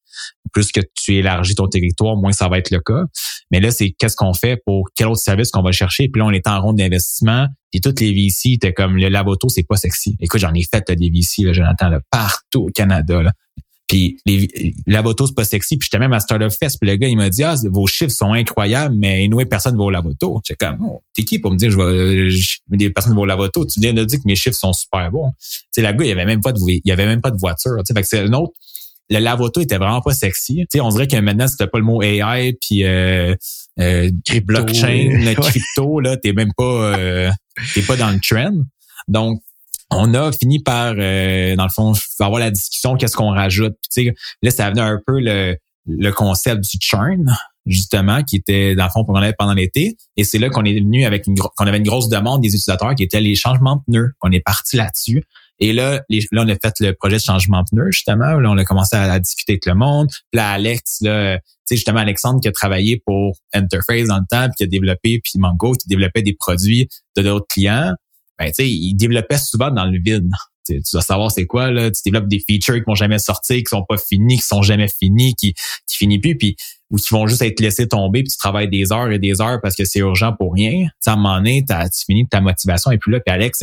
Plus que tu élargis ton territoire, moins ça va être le cas. Mais là, c'est qu'est-ce qu'on fait pour quel autre service qu'on va chercher? Puis là, on est en ronde d'investissement. Puis toutes les VC, étaient comme le lavoto, c'est pas sexy. Écoute, j'en ai fait des VC, là, Jonathan, là, partout au Canada. Là. Puis les, la moto, c'est pas sexy. Puis j'étais même à Startup Fest. Puis le gars, il m'a dit, ah, vos chiffres sont incroyables, mais anyway, personne ne va au lavoto. J'étais comme, oh, t'es qui pour me dire, je vais, je, des personnes vont au lavoto? Tu viens de dire que mes chiffres sont super bons. Tu sais, la gars, il y avait même pas de, il y avait même pas de voiture. Tu sais, fait que c'est un autre, le lavoto était vraiment pas sexy. Tu sais, on dirait que maintenant, c'était pas le mot AI puis euh, euh, blockchain, crypto, là, t'es même pas, euh, t'es pas dans le trend. Donc, on a fini par, euh, dans le fond, avoir la discussion, qu'est-ce qu'on rajoute. Puis, là, ça venait un peu le, le concept du churn, justement, qui était, dans le fond, pendant l'été. Et c'est là qu'on est venu avec une, qu'on avait une grosse demande des utilisateurs qui étaient les changements de pneus. On est parti là-dessus. Et là, là, on a fait le projet de changement de pneus, justement. Là, on a commencé à, discuter avec le monde. Puis là, Alex, là, tu sais, justement, Alexandre qui a travaillé pour Interface dans le temps, puis qui a développé, puis Mango qui développait des produits de d'autres clients ben, tu sais, ils développaient souvent dans le vide. tu dois savoir c'est quoi, là. Tu développes des features qui vont jamais sortir, qui sont pas finis, qui sont jamais finis, qui, qui finissent plus, puis ou qui vont juste être laissés tomber, puis tu travailles des heures et des heures parce que c'est urgent pour rien. Tu à un moment donné, tu finis ta motivation et puis là, puis Alex,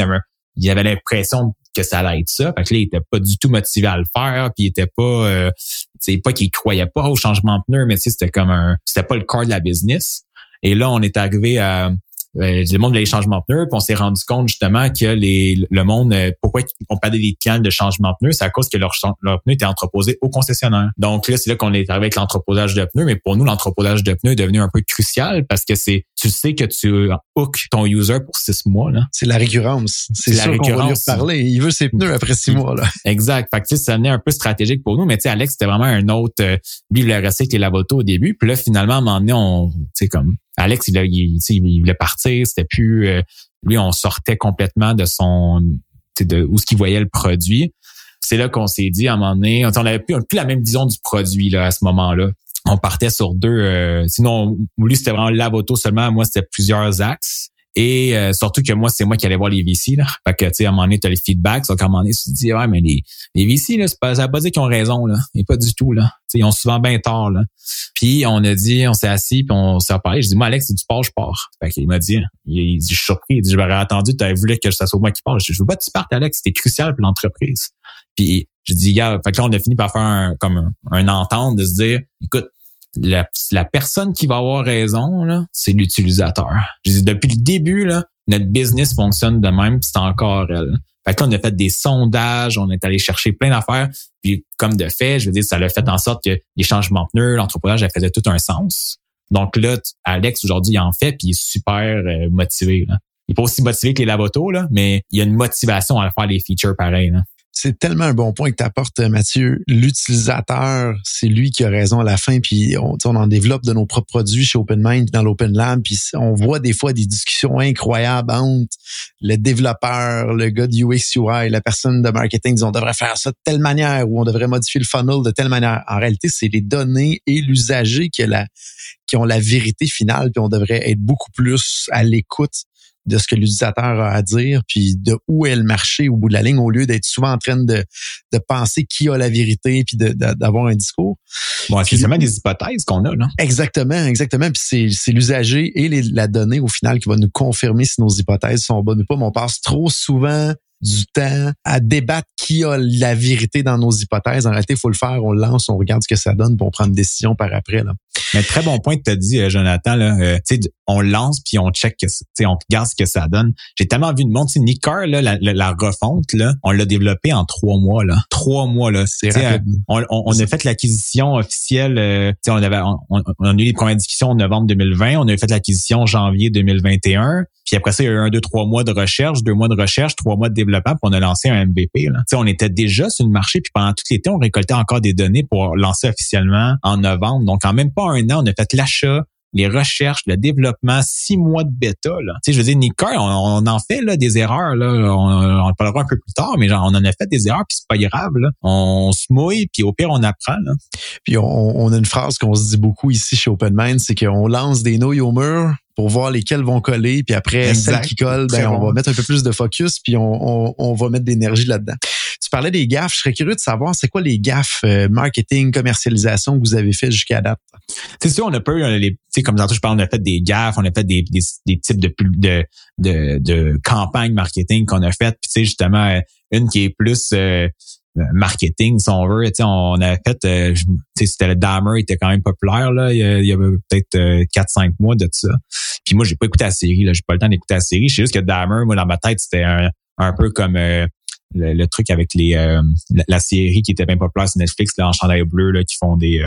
il avait l'impression que ça allait être ça. Fait que là, il était pas du tout motivé à le faire, puis il était pas, euh, c'est pas qu'il croyait pas au changement de pneu, mais c'était comme un, c'était pas le corps de la business. Et là, on est arrivé à, euh, le monde des changements de pneus, puis on s'est rendu compte justement que les, le monde, euh, pourquoi ils pas des cannes de changement de pneus, c'est à cause que leur, leur pneu était entreposé au concessionnaire. Donc là, c'est là qu'on est arrivé avec l'entreposage de pneus, mais pour nous, l'entreposage de pneus est devenu un peu crucial parce que c'est, tu sais que tu hook ton user pour six mois. Là. C'est la récurrence. C'est la récurrence. Va lui parler. Il veut ses pneus après six mois. Là. Exact. Fait que ça venait un peu stratégique pour nous, mais tu sais, Alex, c'était vraiment un autre, euh, lui, il avec les lavotos au début. Puis là, finalement, à un moment donné, on, comme Alex, il, il, il voulait partir. C'était plus euh, lui, on sortait complètement de son de où ce qu'il voyait le produit. C'est là qu'on s'est dit à un moment donné, on avait plus, la même vision du produit là à ce moment-là. On partait sur deux. Euh, sinon, lui c'était vraiment l'avoto seulement. Moi c'était plusieurs axes. Et euh, surtout que moi, c'est moi qui allais voir les VC. Là. Fait que, tu sais, à un moment donné, tu as les feedbacks. Donc, à un moment donné, tu te dis, ouais, mais les, les VC, là, pas, ça veut pas dire qu'ils ont raison, là. Et pas du tout, là. sais, ils ont souvent bien tort, là. Puis, on a dit, on s'est assis, puis on s'est reparlé. Je dis, moi, Alex, c'est du pars, je pars. Fait qu'il m'a dit, il, dit, je suis surpris. Il dit, je m'aurais attendu, tu avais voulu que ça soit moi qui parle. Je dis, je veux pas que tu partes, Alex. C'était crucial pour l'entreprise. Puis, je dis, gars, fait que là, on a fini par faire un, comme un, un entente de se dire, écoute, la, la, personne qui va avoir raison, c'est l'utilisateur. Je dis, depuis le début, là, notre business fonctionne de même, c'est encore elle. Fait que là, on a fait des sondages, on est allé chercher plein d'affaires, puis comme de fait, je veux dire, ça a fait en sorte que les changements de pneus, l'entrepreneur, elle faisait tout un sens. Donc là, Alex, aujourd'hui, il en fait, puis il est super euh, motivé. Là. Il est pas aussi motivé que les lavotos, là, mais il y a une motivation à faire les features pareils. Là c'est tellement un bon point que tu apportes, Mathieu. L'utilisateur, c'est lui qui a raison à la fin. Puis on, en développe de nos propres produits chez OpenMind, dans l'Open Lab. On voit des fois des discussions incroyables entre le développeur, le gars du UX UI, la personne de marketing. On devrait faire ça de telle manière ou on devrait modifier le funnel de telle manière. En réalité, c'est les données et l'usager qui, qui ont la vérité finale. Puis on devrait être beaucoup plus à l'écoute de ce que l'utilisateur a à dire, puis de où est le marché au bout de la ligne, au lieu d'être souvent en train de, de penser qui a la vérité, puis d'avoir un discours. Bon, c'est seulement des hypothèses qu'on a, là. Exactement, exactement. Puis c'est l'usager et les, la donnée, au final, qui va nous confirmer si nos hypothèses sont bonnes ou pas. Mais on passe trop souvent du temps à débattre qui a la vérité dans nos hypothèses. En réalité, il faut le faire, on lance, on regarde ce que ça donne, pour on prend une décision par après. Là. Mais très bon point que tu as dit, euh, Jonathan. Là, euh, on lance puis on check, on regarde ce que ça donne. J'ai tellement vu de monde. Nick Carr, là, la, refonte, là, on l'a développé en trois mois. Là. Trois mois, là. C'est euh, on, on, a fait l'acquisition officielle. Euh, on, avait, on, a eu les premières discussions en novembre 2020. On a fait l'acquisition en janvier 2021. Puis après ça, il y a eu un, deux, trois mois de recherche, deux mois de recherche, trois mois de développement, puis on a lancé un MVP. Là. on était déjà sur le marché, puis pendant tout l'été, on récoltait encore des données pour lancer officiellement en novembre. Donc, en même pas un an, on a fait l'achat, les recherches, le développement, six mois de bêta. Là. Tu sais, je veux dire, Nicker, on, on, en fait là, des erreurs. Là. On, en parlera un peu plus tard, mais genre, on en a fait des erreurs, puis c'est pas grave. Là. On se mouille, puis au pire, on apprend. Là. Puis on, on a une phrase qu'on se dit beaucoup ici chez Open Mind, c'est qu'on lance des nouilles au mur, pour voir lesquelles vont coller. Puis après, celles qui collent, ben, on va mettre un peu plus de focus, puis on, on, va mettre d'énergie là-dedans. Tu parlais des gaffes. Je serais curieux de savoir, c'est quoi les gaffes euh, marketing, commercialisation que vous avez fait jusqu'à date? C'est sûr, on a pas eu, les, comme tantôt je parle, on a fait des gaffes, on a fait des, des, types de, de, de, de campagnes marketing qu'on a faites. Puis tu sais, justement, euh, une qui est plus... Euh, marketing, si on veut. on a fait, euh, c'était le Dahmer, il était quand même populaire là, il y, avait peut-être euh, 4-5 mois de ça. Puis moi, j'ai pas écouté la série, là, j'ai pas le temps d'écouter la série. Je sais juste que Dahmer, moi, dans ma tête, c'était un, un peu comme euh, le, truc avec les euh, la, série qui était bien populaire sur Netflix, là, en chandail bleu, là, qui font des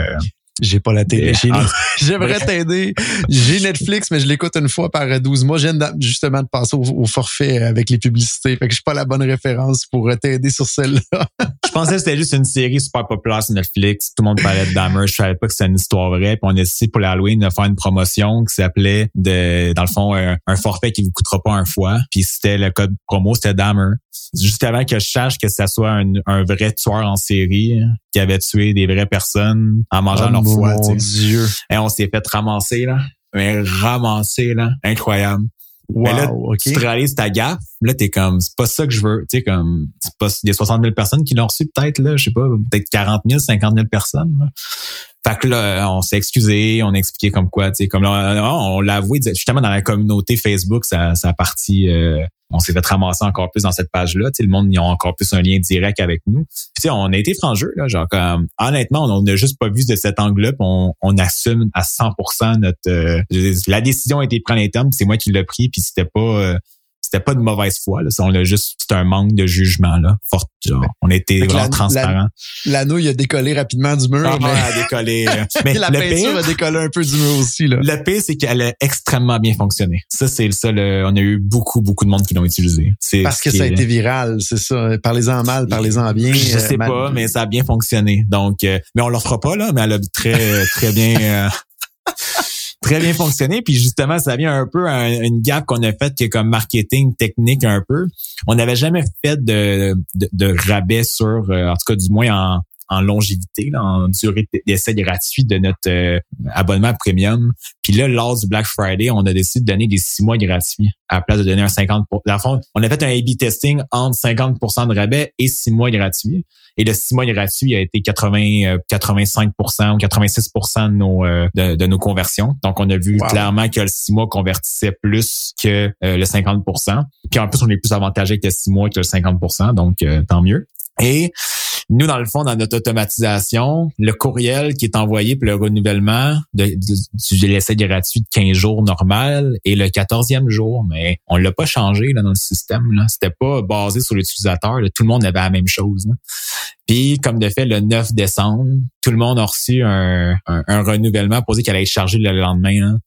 j'ai pas la télé chez nous. J'aimerais t'aider. J'ai Netflix, mais je l'écoute une fois par 12 mois. Viens justement de passer au, forfait avec les publicités. Fait que je suis pas la bonne référence pour t'aider sur celle-là. je pensais que c'était juste une série super populaire sur Netflix. Tout le monde parlait de Dahmer. Je savais pas que c'était une histoire vraie. Puis on a essayé pour l'Halloween de faire une promotion qui s'appelait de, dans le fond, un, forfait qui vous coûtera pas un fois. Puis c'était le code promo, c'était Dahmer. Juste avant que je sache que ça soit un, un vrai tueur en série qui avait tué des vraies personnes en mangeant leur Mon Dieu. Et on s'est fait ramasser, là. Mais ramasser, là. Incroyable. Wow, mais là, tu te réalises ta gaffe. Là, t'es comme, c'est pas ça que je veux. Tu sais, comme, c'est pas des 60 000 personnes qui l'ont reçu, peut-être, là. Je sais pas, peut-être 40 000, 50 000 personnes. Là. Fait que là, on s'est excusé, on a expliqué comme quoi, tu sais, comme là, on l'a avoué, justement dans la communauté Facebook, ça, ça a parti, euh, on s'est fait ramasser encore plus dans cette page-là. Tu le monde, ils ont encore plus un lien direct avec nous. tu sais, on a été franc jeu, là, genre comme, honnêtement, on n'a juste pas vu de cet angle-là, on, on assume à 100% notre, euh, la décision a été prise en interne, c'est moi qui l'ai pris, puis c'était pas, euh, c'était pas de mauvaise foi. Là. On a juste c'est un manque de jugement là. Fort, genre, on était vraiment transparent. L'anneau il a décollé rapidement du mur. Ah, mais... a décollé. Euh, mais la le peinture a décollé un peu du mur aussi là. Le pire c'est qu'elle a extrêmement bien fonctionné. Ça c'est ça. on a eu beaucoup beaucoup de monde qui l'ont utilisé. Parce que ça a été viral, c'est ça. Parlez-en mal, parlez-en bien. Je sais euh, pas, mais ça a bien fonctionné. Donc, euh, mais on leur fera pas là, mais elle a très très bien très bien fonctionné. Puis justement, ça vient un peu à une gap qu'on a faite qui est comme marketing technique un peu. On n'avait jamais fait de, de, rabais sur, euh, en tout cas du moins en, en longévité, en durée d'essai gratuit de notre euh, abonnement premium. Puis là, lors du Black Friday, on a décidé de donner des six mois gratuits à la place de donner un 50 Dans fond, on a fait un A-B testing entre 50 de rabais et six mois gratuits. Et le six mois gratuit a été 80, 85 euh, ou 86 de nos, euh, de, nos conversions. Donc, on a vu clairement que le six mois convertissait plus que le 50 Puis en plus, on est plus avantagé que le six mois que le 50 donc tant mieux. Et nous, dans le fond, dans notre automatisation, le courriel qui est envoyé pour le renouvellement de, de, l'essai gratuit de 15 jours normal et le 14e jour, mais on l'a pas changé là, dans le système. Là. C'était pas basé sur l'utilisateur. Tout le monde avait la même chose. Puis, comme de fait, le 9 décembre, tout le monde a reçu un, un, renouvellement pour dire qu'elle allait être chargée le lendemain.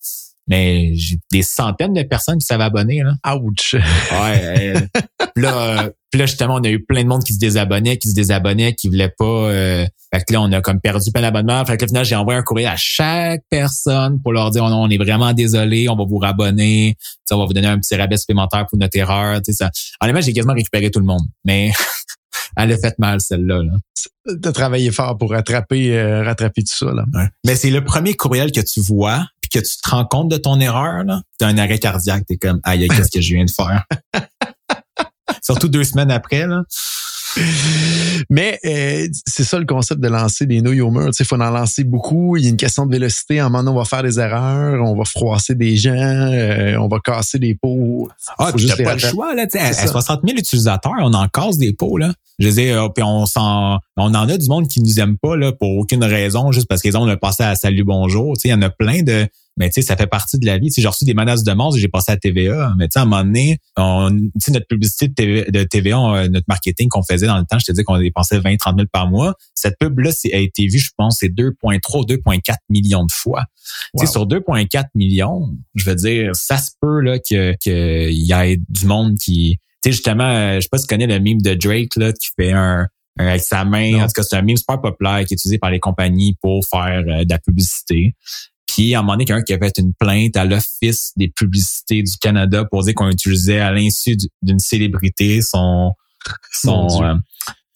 Mais j'ai des centaines de personnes qui s'avaient abonné. Là. Ouch! Ouais. là, puis là, justement, on a eu plein de monde qui se désabonnait, qui se désabonnait, qui voulait pas. Euh, fait que là, on a comme perdu plein d'abonnements. Fait que là, finalement, j'ai envoyé un courrier à chaque personne pour leur dire oh on est vraiment désolé, on va vous rabonner, ça on va vous donner un petit rabais supplémentaire pour notre erreur. Ça. Honnêtement, j'ai quasiment récupéré tout le monde. Mais elle a fait mal, celle-là. Là. T'as travaillé fort pour rattraper, euh, rattraper tout ça. Là. Mais c'est le premier courriel que tu vois, que tu te rends compte de ton erreur, là, t'as un arrêt cardiaque, t'es comme, aïe, qu'est-ce que je viens de faire? Surtout deux semaines après, là. Mais euh, c'est ça le concept de lancer des nouilles au mur. Il faut en lancer beaucoup. Il y a une question de vélocité. En un moment donné, on va faire des erreurs, on va froisser des gens, euh, on va casser des pots. Ah, tu pas le choix. Là, à, 60 000 utilisateurs, on en casse des pots. Là. Je dis, euh, puis on s'en, on en a du monde qui nous aime pas là pour aucune raison, juste parce qu'ils ont passé à salut bonjour. Il y en a plein de mais tu sais, ça fait partie de la vie. J'ai reçu des menaces de mort, j'ai passé à TVA. Mais tu sais, à un moment donné, on, notre publicité de TVA, euh, notre marketing qu'on faisait dans le temps, je te dis qu'on dépensait 20, 30 000 par mois. Cette pub-là a été vue, je pense, c'est 2,3, 2,4 millions de fois. Tu sais, sur 2,4 millions, je veux dire, ça se peut là que qu'il y ait du monde qui... Tu sais, justement, euh, je sais pas si tu connais le meme de Drake là, qui fait un, un examen. En tout cas, c'est un meme super populaire qui est utilisé par les compagnies pour faire euh, de la publicité. Puis, à un moment donné, quelqu'un qui avait fait une plainte à l'Office des publicités du Canada pour dire qu'on utilisait à l'insu d'une célébrité son, son,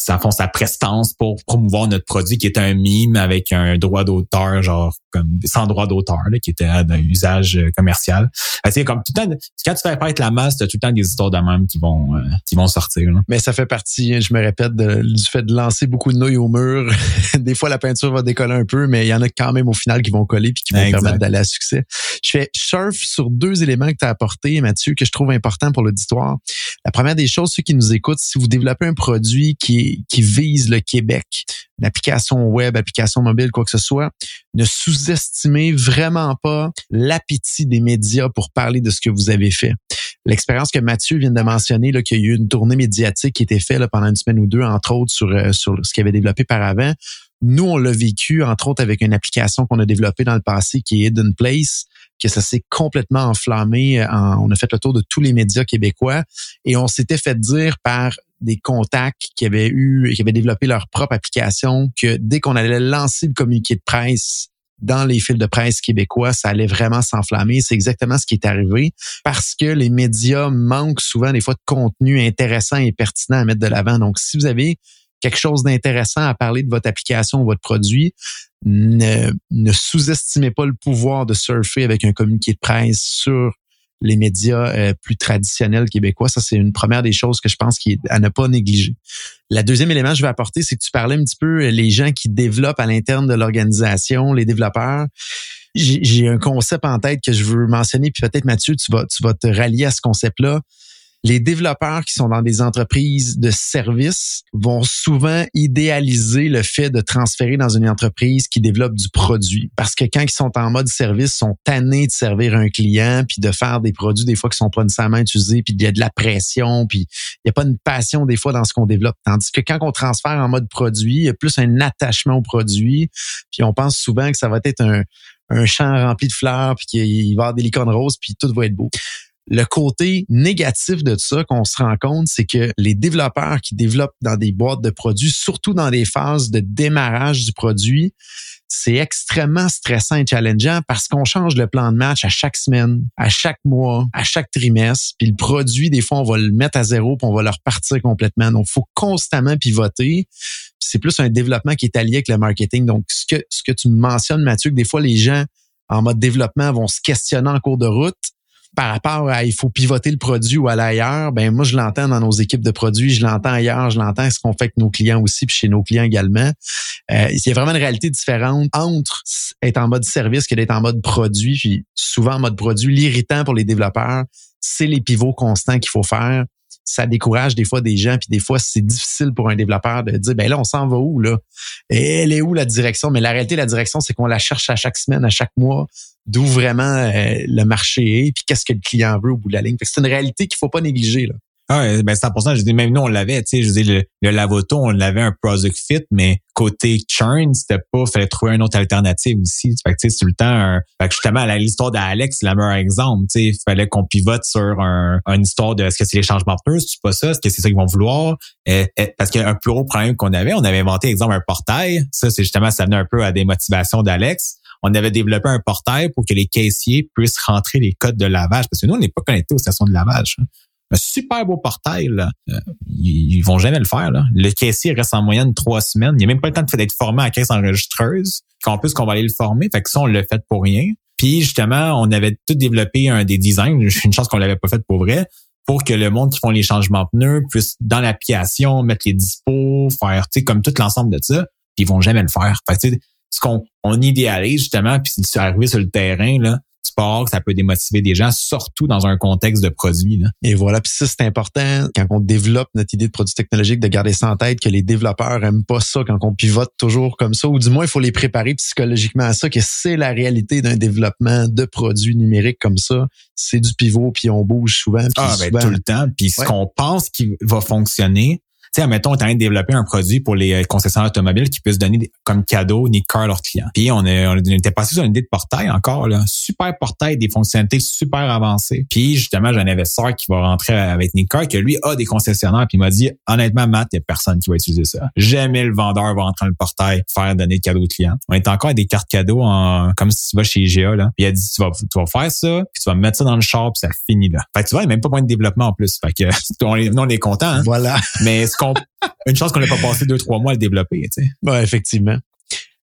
ça font sa prestance pour promouvoir notre produit qui est un mime avec un droit d'auteur genre comme sans droit d'auteur qui était d'un usage euh, commercial. C'est comme tout le temps quand tu fais apparaître la masse, tu as tout le temps des histoires de même qui vont euh, qui vont sortir. Mais ça fait partie, je me répète, du fait de lancer beaucoup de nouilles au mur. des fois la peinture va décoller un peu, mais il y en a quand même au final qui vont coller puis qui vont permettre d'aller à succès. Je fais surf sur deux éléments que tu as apportés, Mathieu, que je trouve important pour l'auditoire. La première des choses, ceux qui nous écoutent, si vous développez un produit qui qui vise le Québec, application web, application mobile, quoi que ce soit, ne sous-estimez vraiment pas l'appétit des médias pour parler de ce que vous avez fait. L'expérience que Mathieu vient de mentionner, qu'il y a eu une tournée médiatique qui était faite là, pendant une semaine ou deux, entre autres, sur, euh, sur ce qu'il avait développé par avant. Nous, on l'a vécu, entre autres, avec une application qu'on a développée dans le passé qui est Hidden Place, que ça s'est complètement enflammé. Euh, on a fait le tour de tous les médias québécois et on s'était fait dire par des contacts qui avaient eu, qui avaient développé leur propre application, que dès qu'on allait lancer le communiqué de presse dans les fils de presse québécois, ça allait vraiment s'enflammer. C'est exactement ce qui est arrivé parce que les médias manquent souvent des fois de contenu intéressant et pertinent à mettre de l'avant. Donc, si vous avez quelque chose d'intéressant à parler de votre application ou votre produit, ne sous-estimez pas le pouvoir de surfer avec un communiqué de presse sur les médias euh, plus traditionnels québécois. Ça, c'est une première des choses que je pense qui à ne pas négliger. La deuxième élément que je vais apporter, c'est que tu parlais un petit peu euh, les gens qui développent à l'interne de l'organisation, les développeurs. J'ai un concept en tête que je veux mentionner, puis peut-être Mathieu, tu vas, tu vas te rallier à ce concept-là les développeurs qui sont dans des entreprises de services vont souvent idéaliser le fait de transférer dans une entreprise qui développe du produit. Parce que quand ils sont en mode service, ils sont tannés de servir un client puis de faire des produits des fois qui sont pas nécessairement utilisés puis il y a de la pression puis il n'y a pas une passion des fois dans ce qu'on développe. Tandis que quand on transfère en mode produit, il y a plus un attachement au produit puis on pense souvent que ça va être un, champ rempli de fleurs puis qu'il va y avoir des licornes roses puis tout va être beau. Le côté négatif de ça qu'on se rend compte, c'est que les développeurs qui développent dans des boîtes de produits, surtout dans des phases de démarrage du produit, c'est extrêmement stressant et challengeant parce qu'on change le plan de match à chaque semaine, à chaque mois, à chaque trimestre. Puis le produit, des fois, on va le mettre à zéro puis on va le repartir complètement. Donc, il faut constamment pivoter. C'est plus un développement qui est allié avec le marketing. Donc, ce que, ce que tu mentionnes, Mathieu, que des fois, les gens en mode développement vont se questionner en cours de route par rapport à il faut pivoter le produit ou aller ailleurs, ben moi je l'entends dans nos équipes de produits, je l'entends ailleurs, je l'entends ce qu'on fait avec nos clients aussi puis chez nos clients également. Euh, il y a vraiment une réalité différente entre être en mode service que d'être en mode produit. Puis souvent en mode produit, l'irritant pour les développeurs, c'est les pivots constants qu'il faut faire ça décourage des fois des gens, puis des fois, c'est difficile pour un développeur de dire, ben là, on s'en va où, là? Elle est où la direction? Mais la réalité, la direction, c'est qu'on la cherche à chaque semaine, à chaque mois, d'où vraiment euh, le marché est, puis qu'est-ce que le client veut au bout de la ligne. C'est une réalité qu'il faut pas négliger, là. Ah, ben 100%, je dis même nous on l'avait, tu sais, je dis le, le lavoto, on avait un product fit, mais côté churn, c'était pas fallait trouver une autre alternative aussi. Fait que tu sais, tout le temps un, fait que justement l'histoire d'Alex, c'est le meilleur exemple, tu sais, fallait qu'on pivote sur un, une histoire de est-ce que c'est les changements de pneus, c'est pas ça, est-ce que c'est ça qu'ils vont vouloir? Et, parce qu'un plus gros problème qu'on avait, on avait inventé exemple un portail, ça c'est justement ça venait un peu à des motivations d'Alex on avait développé un portail pour que les caissiers puissent rentrer les codes de lavage. Parce que nous, on n'est pas connectés aux stations de lavage. Un super beau portail. Là. Euh, ils, vont jamais le faire. Là. Le caissier reste en moyenne trois semaines. Il n'y a même pas le temps d'être formé à caisse enregistreuse. En plus qu'on va aller le former. Fait que ça, on l'a fait pour rien. Puis justement, on avait tout développé un des designs, une chance qu'on l'avait pas fait pour vrai, pour que le monde qui font les changements pneus puisse dans l'application mettre les dispos, faire tu sais comme tout l'ensemble de ça, puis ils vont jamais le faire. Fait, ce qu'on on idéalise justement, puis c'est arrivé sur le terrain là, sport, ça peut démotiver des gens, surtout dans un contexte de produit. Là. Et voilà, puis ça, c'est important quand on développe notre idée de produit technologique, de garder ça en tête, que les développeurs aiment pas ça quand on pivote toujours comme ça, ou du moins, il faut les préparer psychologiquement à ça, que c'est la réalité d'un développement de produits numériques comme ça. C'est du pivot, puis on bouge souvent. ah, ben, tout le temps. Puis ce qu'on pense qui va fonctionner, sais, mettons, on est en train de développer un produit pour les euh, concessionnaires automobiles qui puissent donner comme cadeau ni car à leurs clients. Puis on, est, on était passé sur une idée de portail encore, là. Super portail, des fonctionnalités super avancées. Puis justement, j'ai un investisseur qui va rentrer avec Nickar, que lui a des concessionnaires, puis il m'a dit, honnêtement, Matt, il n'y a personne qui va utiliser ça. Jamais le vendeur va rentrer dans le portail faire donner de cadeaux aux clients. On est encore à des cartes cadeaux en, comme si tu vas chez IGA, là. Puis il a dit, tu vas, tu vas faire ça, puis tu vas mettre ça dans le shop, puis ça finit là. Fait que tu vois, il n'y a même pas point de développement en plus. Fait que on est, on est content. Hein? Voilà. Mais une chance qu'on n'ait pas passé deux, trois mois à le développer. Tu sais. effectivement.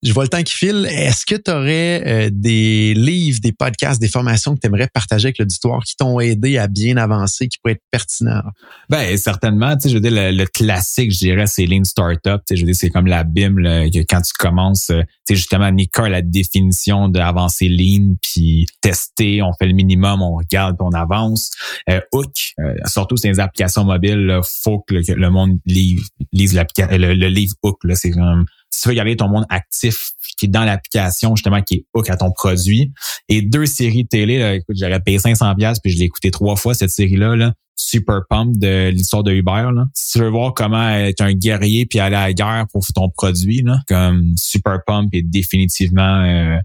Je vois le temps qui file. Est-ce que tu aurais euh, des livres, des podcasts, des formations que tu aimerais partager avec l'auditoire qui t'ont aidé à bien avancer, qui pourraient être pertinents? Ben certainement. Tu sais, je veux dire, le, classique, je dirais, c'est Lean Startup. Tu sais, je veux dire, c'est comme la Bible que quand tu commences, euh, tu sais, justement, Nika la définition d'avancer Lean, puis tester, on fait le minimum, on regarde, puis on avance. Euh, Hook, euh, surtout c'est les applications mobiles, faut que le, monde lise, lise le, le livre Hook. Là, c'est comme si tu veux garder ton monde actif qui est dans l'application justement qui est hook à ton produit et deux séries télé là, écoute j'aurais payé 500 pièces puis je l'ai écouté trois fois cette série là là Super Pump de l'histoire de Uber là. Si tu veux voir comment être un guerrier puis aller à la guerre pour ton produit là, comme Super Pump est définitivement euh,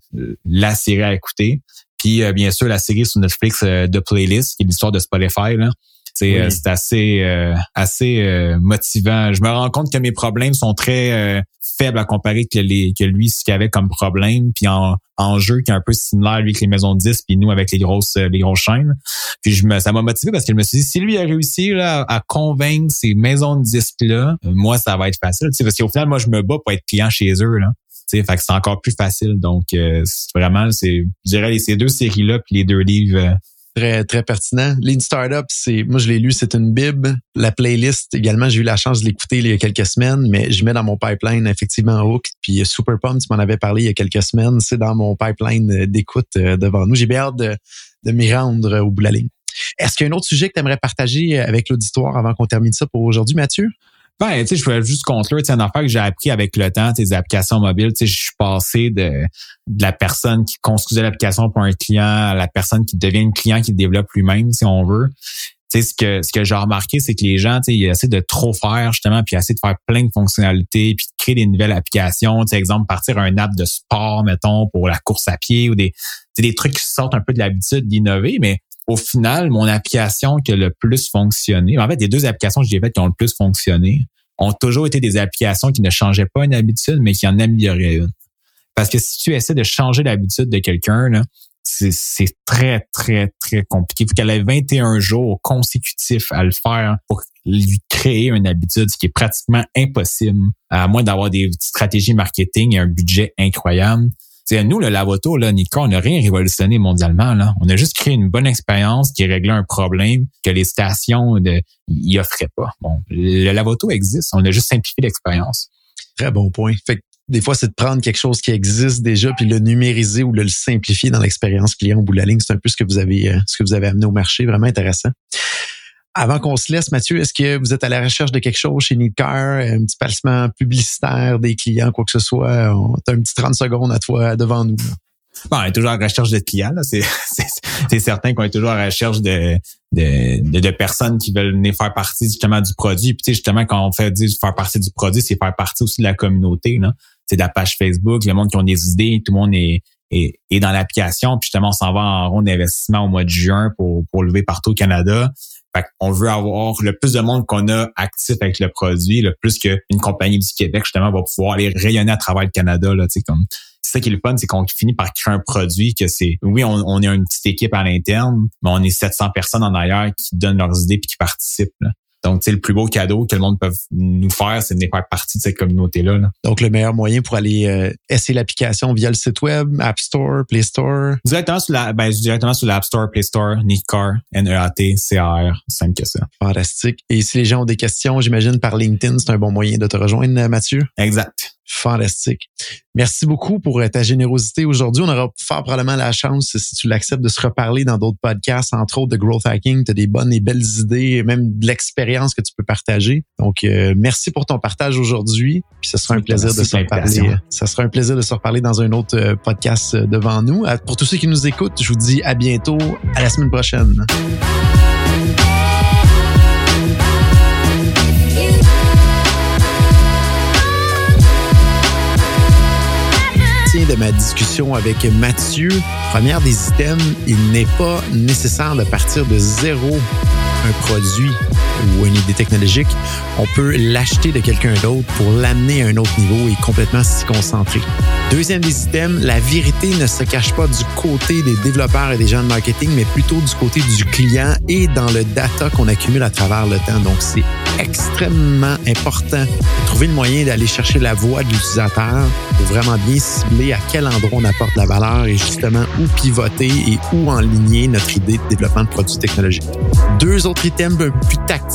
la série à écouter. Puis euh, bien sûr la série sur Netflix euh, de Playlist qui est l'histoire de Spotify là. C'est assez assez motivant. Je me rends compte que mes problèmes sont très faible à comparer que, les, que lui, ce qu'il avait comme problème, puis en, en jeu qui est un peu similaire, lui, avec les maisons de 10, puis nous, avec les grosses euh, les grosses chaînes. Puis je me, ça m'a motivé parce que je me suis dit, si lui a réussi là, à convaincre ces maisons de disques-là, euh, moi, ça va être facile. Parce qu'au final, moi, je me bats pour être client chez eux. Là. fait que c'est encore plus facile. Donc, euh, vraiment, c'est, je dirais, ces deux séries-là, puis les deux livres, Très, très pertinent. Lean Startup, c'est, moi, je l'ai lu, c'est une bible. La playlist, également, j'ai eu la chance de l'écouter il y a quelques semaines, mais je mets dans mon pipeline, effectivement, Hook. Puis Super Pump, tu m'en avais parlé il y a quelques semaines. C'est dans mon pipeline d'écoute euh, devant nous. J'ai bien hâte de, de m'y rendre au bout de la ligne. Est-ce qu'il y a un autre sujet que tu aimerais partager avec l'auditoire avant qu'on termine ça pour aujourd'hui, Mathieu? Ben, tu sais, je voulais juste conclure, c'est une affaire que j'ai appris avec le temps, tes applications mobiles. Tu sais, je suis passé de, de la personne qui construisait l'application pour un client à la personne qui devient un client qui le développe lui-même, si on veut. Tu sais, ce que, ce que j'ai remarqué, c'est que les gens, tu sais, ils essaient de trop faire, justement, puis essaient de faire plein de fonctionnalités, puis de créer des nouvelles applications. Tu sais, exemple, partir un app de sport, mettons, pour la course à pied ou des, des trucs qui sortent un peu de l'habitude d'innover, mais au final, mon application qui a le plus fonctionné, en fait, les deux applications que j'ai faites qui ont le plus fonctionné, ont toujours été des applications qui ne changeaient pas une habitude, mais qui en amélioraient une. Parce que si tu essaies de changer l'habitude de quelqu'un, c'est très, très, très compliqué. Il faut qu'elle ait 21 jours consécutifs à le faire pour lui créer une habitude, ce qui est pratiquement impossible, à moins d'avoir des stratégies marketing et un budget incroyable. C'est nous, le Lavoto, là, Nika, on n'a rien révolutionné mondialement. Là. On a juste créé une bonne expérience qui réglait un problème que les stations de, y offraient pas. Bon, le Lavoto existe. On a juste simplifié l'expérience. Très bon point. Fait des fois, c'est de prendre quelque chose qui existe déjà puis le numériser ou le simplifier dans l'expérience client au bout de la ligne. C'est un peu ce que vous avez, euh, ce que vous avez amené au marché. Vraiment intéressant. Avant qu'on se laisse, Mathieu, est-ce que vous êtes à la recherche de quelque chose chez Needcar, un petit placement publicitaire des clients, quoi que ce soit? Tu as un petit 30 secondes à toi devant nous. Bon, on est toujours à la recherche de clients. C'est certain qu'on est toujours à la recherche de, de, de, personnes qui veulent venir faire partie justement du produit. Puis justement, quand on fait dire faire partie du produit, c'est faire partie aussi de la communauté. C'est de la page Facebook, le monde qui ont des idées, tout le monde est, est, est dans l'application. Puis justement, on s'en va en rond d'investissement au mois de juin pour, pour lever partout au Canada. On veut avoir le plus de monde qu'on a actif avec le produit, le plus qu'une compagnie du Québec, justement, va pouvoir aller rayonner à travers le Canada. Là, comme c'est ça qui est le fun, c'est qu'on finit par créer un produit que c'est, oui, on, on est une petite équipe à l'interne, mais on est 700 personnes en ailleurs qui donnent leurs idées puis qui participent. Donc, c'est le plus beau cadeau que le monde peut nous faire, c'est de faire partie de cette communauté-là. Donc, le meilleur moyen pour aller euh, essayer l'application via le site web, App Store, Play Store? Directement sur la, ben, directement sur l'App Store, Play Store, Car, N-E-A-T, C-A-R, simple que ça. Fantastique. Et si les gens ont des questions, j'imagine par LinkedIn, c'est un bon moyen de te rejoindre, Mathieu? Exact. Fantastique. Merci beaucoup pour euh, ta générosité aujourd'hui. On aura fort probablement la chance, si tu l'acceptes, de se reparler dans d'autres podcasts, entre autres de growth hacking. Tu as des bonnes et belles idées, même de l'expérience que tu peux partager. Donc, euh, merci pour ton partage aujourd'hui. Puis ce sera un plaisir de se reparler. Ça sera un plaisir de se reparler dans un autre euh, podcast devant nous. Pour tous ceux qui nous écoutent, je vous dis à bientôt. À la semaine prochaine. De ma discussion avec Mathieu. Première des items, il n'est pas nécessaire de partir de zéro un produit ou une idée technologique, on peut l'acheter de quelqu'un d'autre pour l'amener à un autre niveau et complètement s'y concentrer. Deuxième des items, la vérité ne se cache pas du côté des développeurs et des gens de marketing, mais plutôt du côté du client et dans le data qu'on accumule à travers le temps. Donc, c'est extrêmement important de trouver le moyen d'aller chercher la voix de l'utilisateur pour vraiment bien cibler à quel endroit on apporte la valeur et justement où pivoter et où enligner notre idée de développement de produits technologiques. Deux autres items un peu plus tactiques,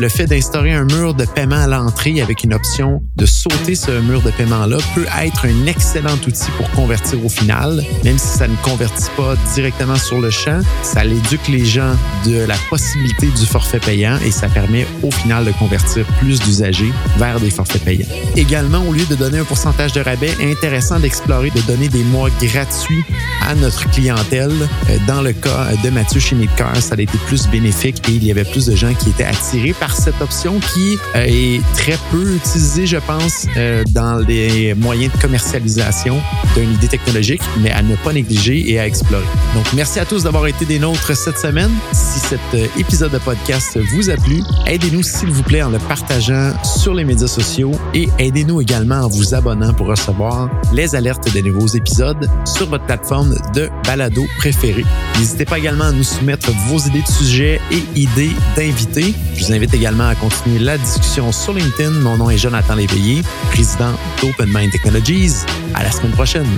le fait d'instaurer un mur de paiement à l'entrée avec une option de sauter ce mur de paiement-là peut être un excellent outil pour convertir au final, même si ça ne convertit pas directement sur le champ, ça éduque les gens de la possibilité du forfait payant et ça permet au final de convertir plus d'usagers vers des forfaits payants. Également, au lieu de donner un pourcentage de rabais, intéressant d'explorer de donner des mois gratuits à notre clientèle. Euh, dans le cas de Mathieu chez Midcar, ça a été plus bénéfique et il y avait plus de gens qui étaient attirés par cette option qui euh, est très peu utilisée, je pense, euh, dans les moyens de commercialisation d'une idée technologique, mais à ne pas négliger et à explorer. Donc, merci à tous d'avoir été des nôtres cette semaine. Si cet épisode de podcast vous a plu, aidez-nous s'il vous plaît en le partageant sur les médias sociaux et aidez-nous également en vous abonnant pour recevoir les alertes des nouveaux épisodes sur votre plateforme de balado préférée. N'hésitez pas également à nous soumettre vos idées de sujets et idées d'invités. Je vous invite également à continuer la discussion sur LinkedIn. Mon nom est Jonathan Léveillé, président d'Open Mind Technologies. À la semaine prochaine.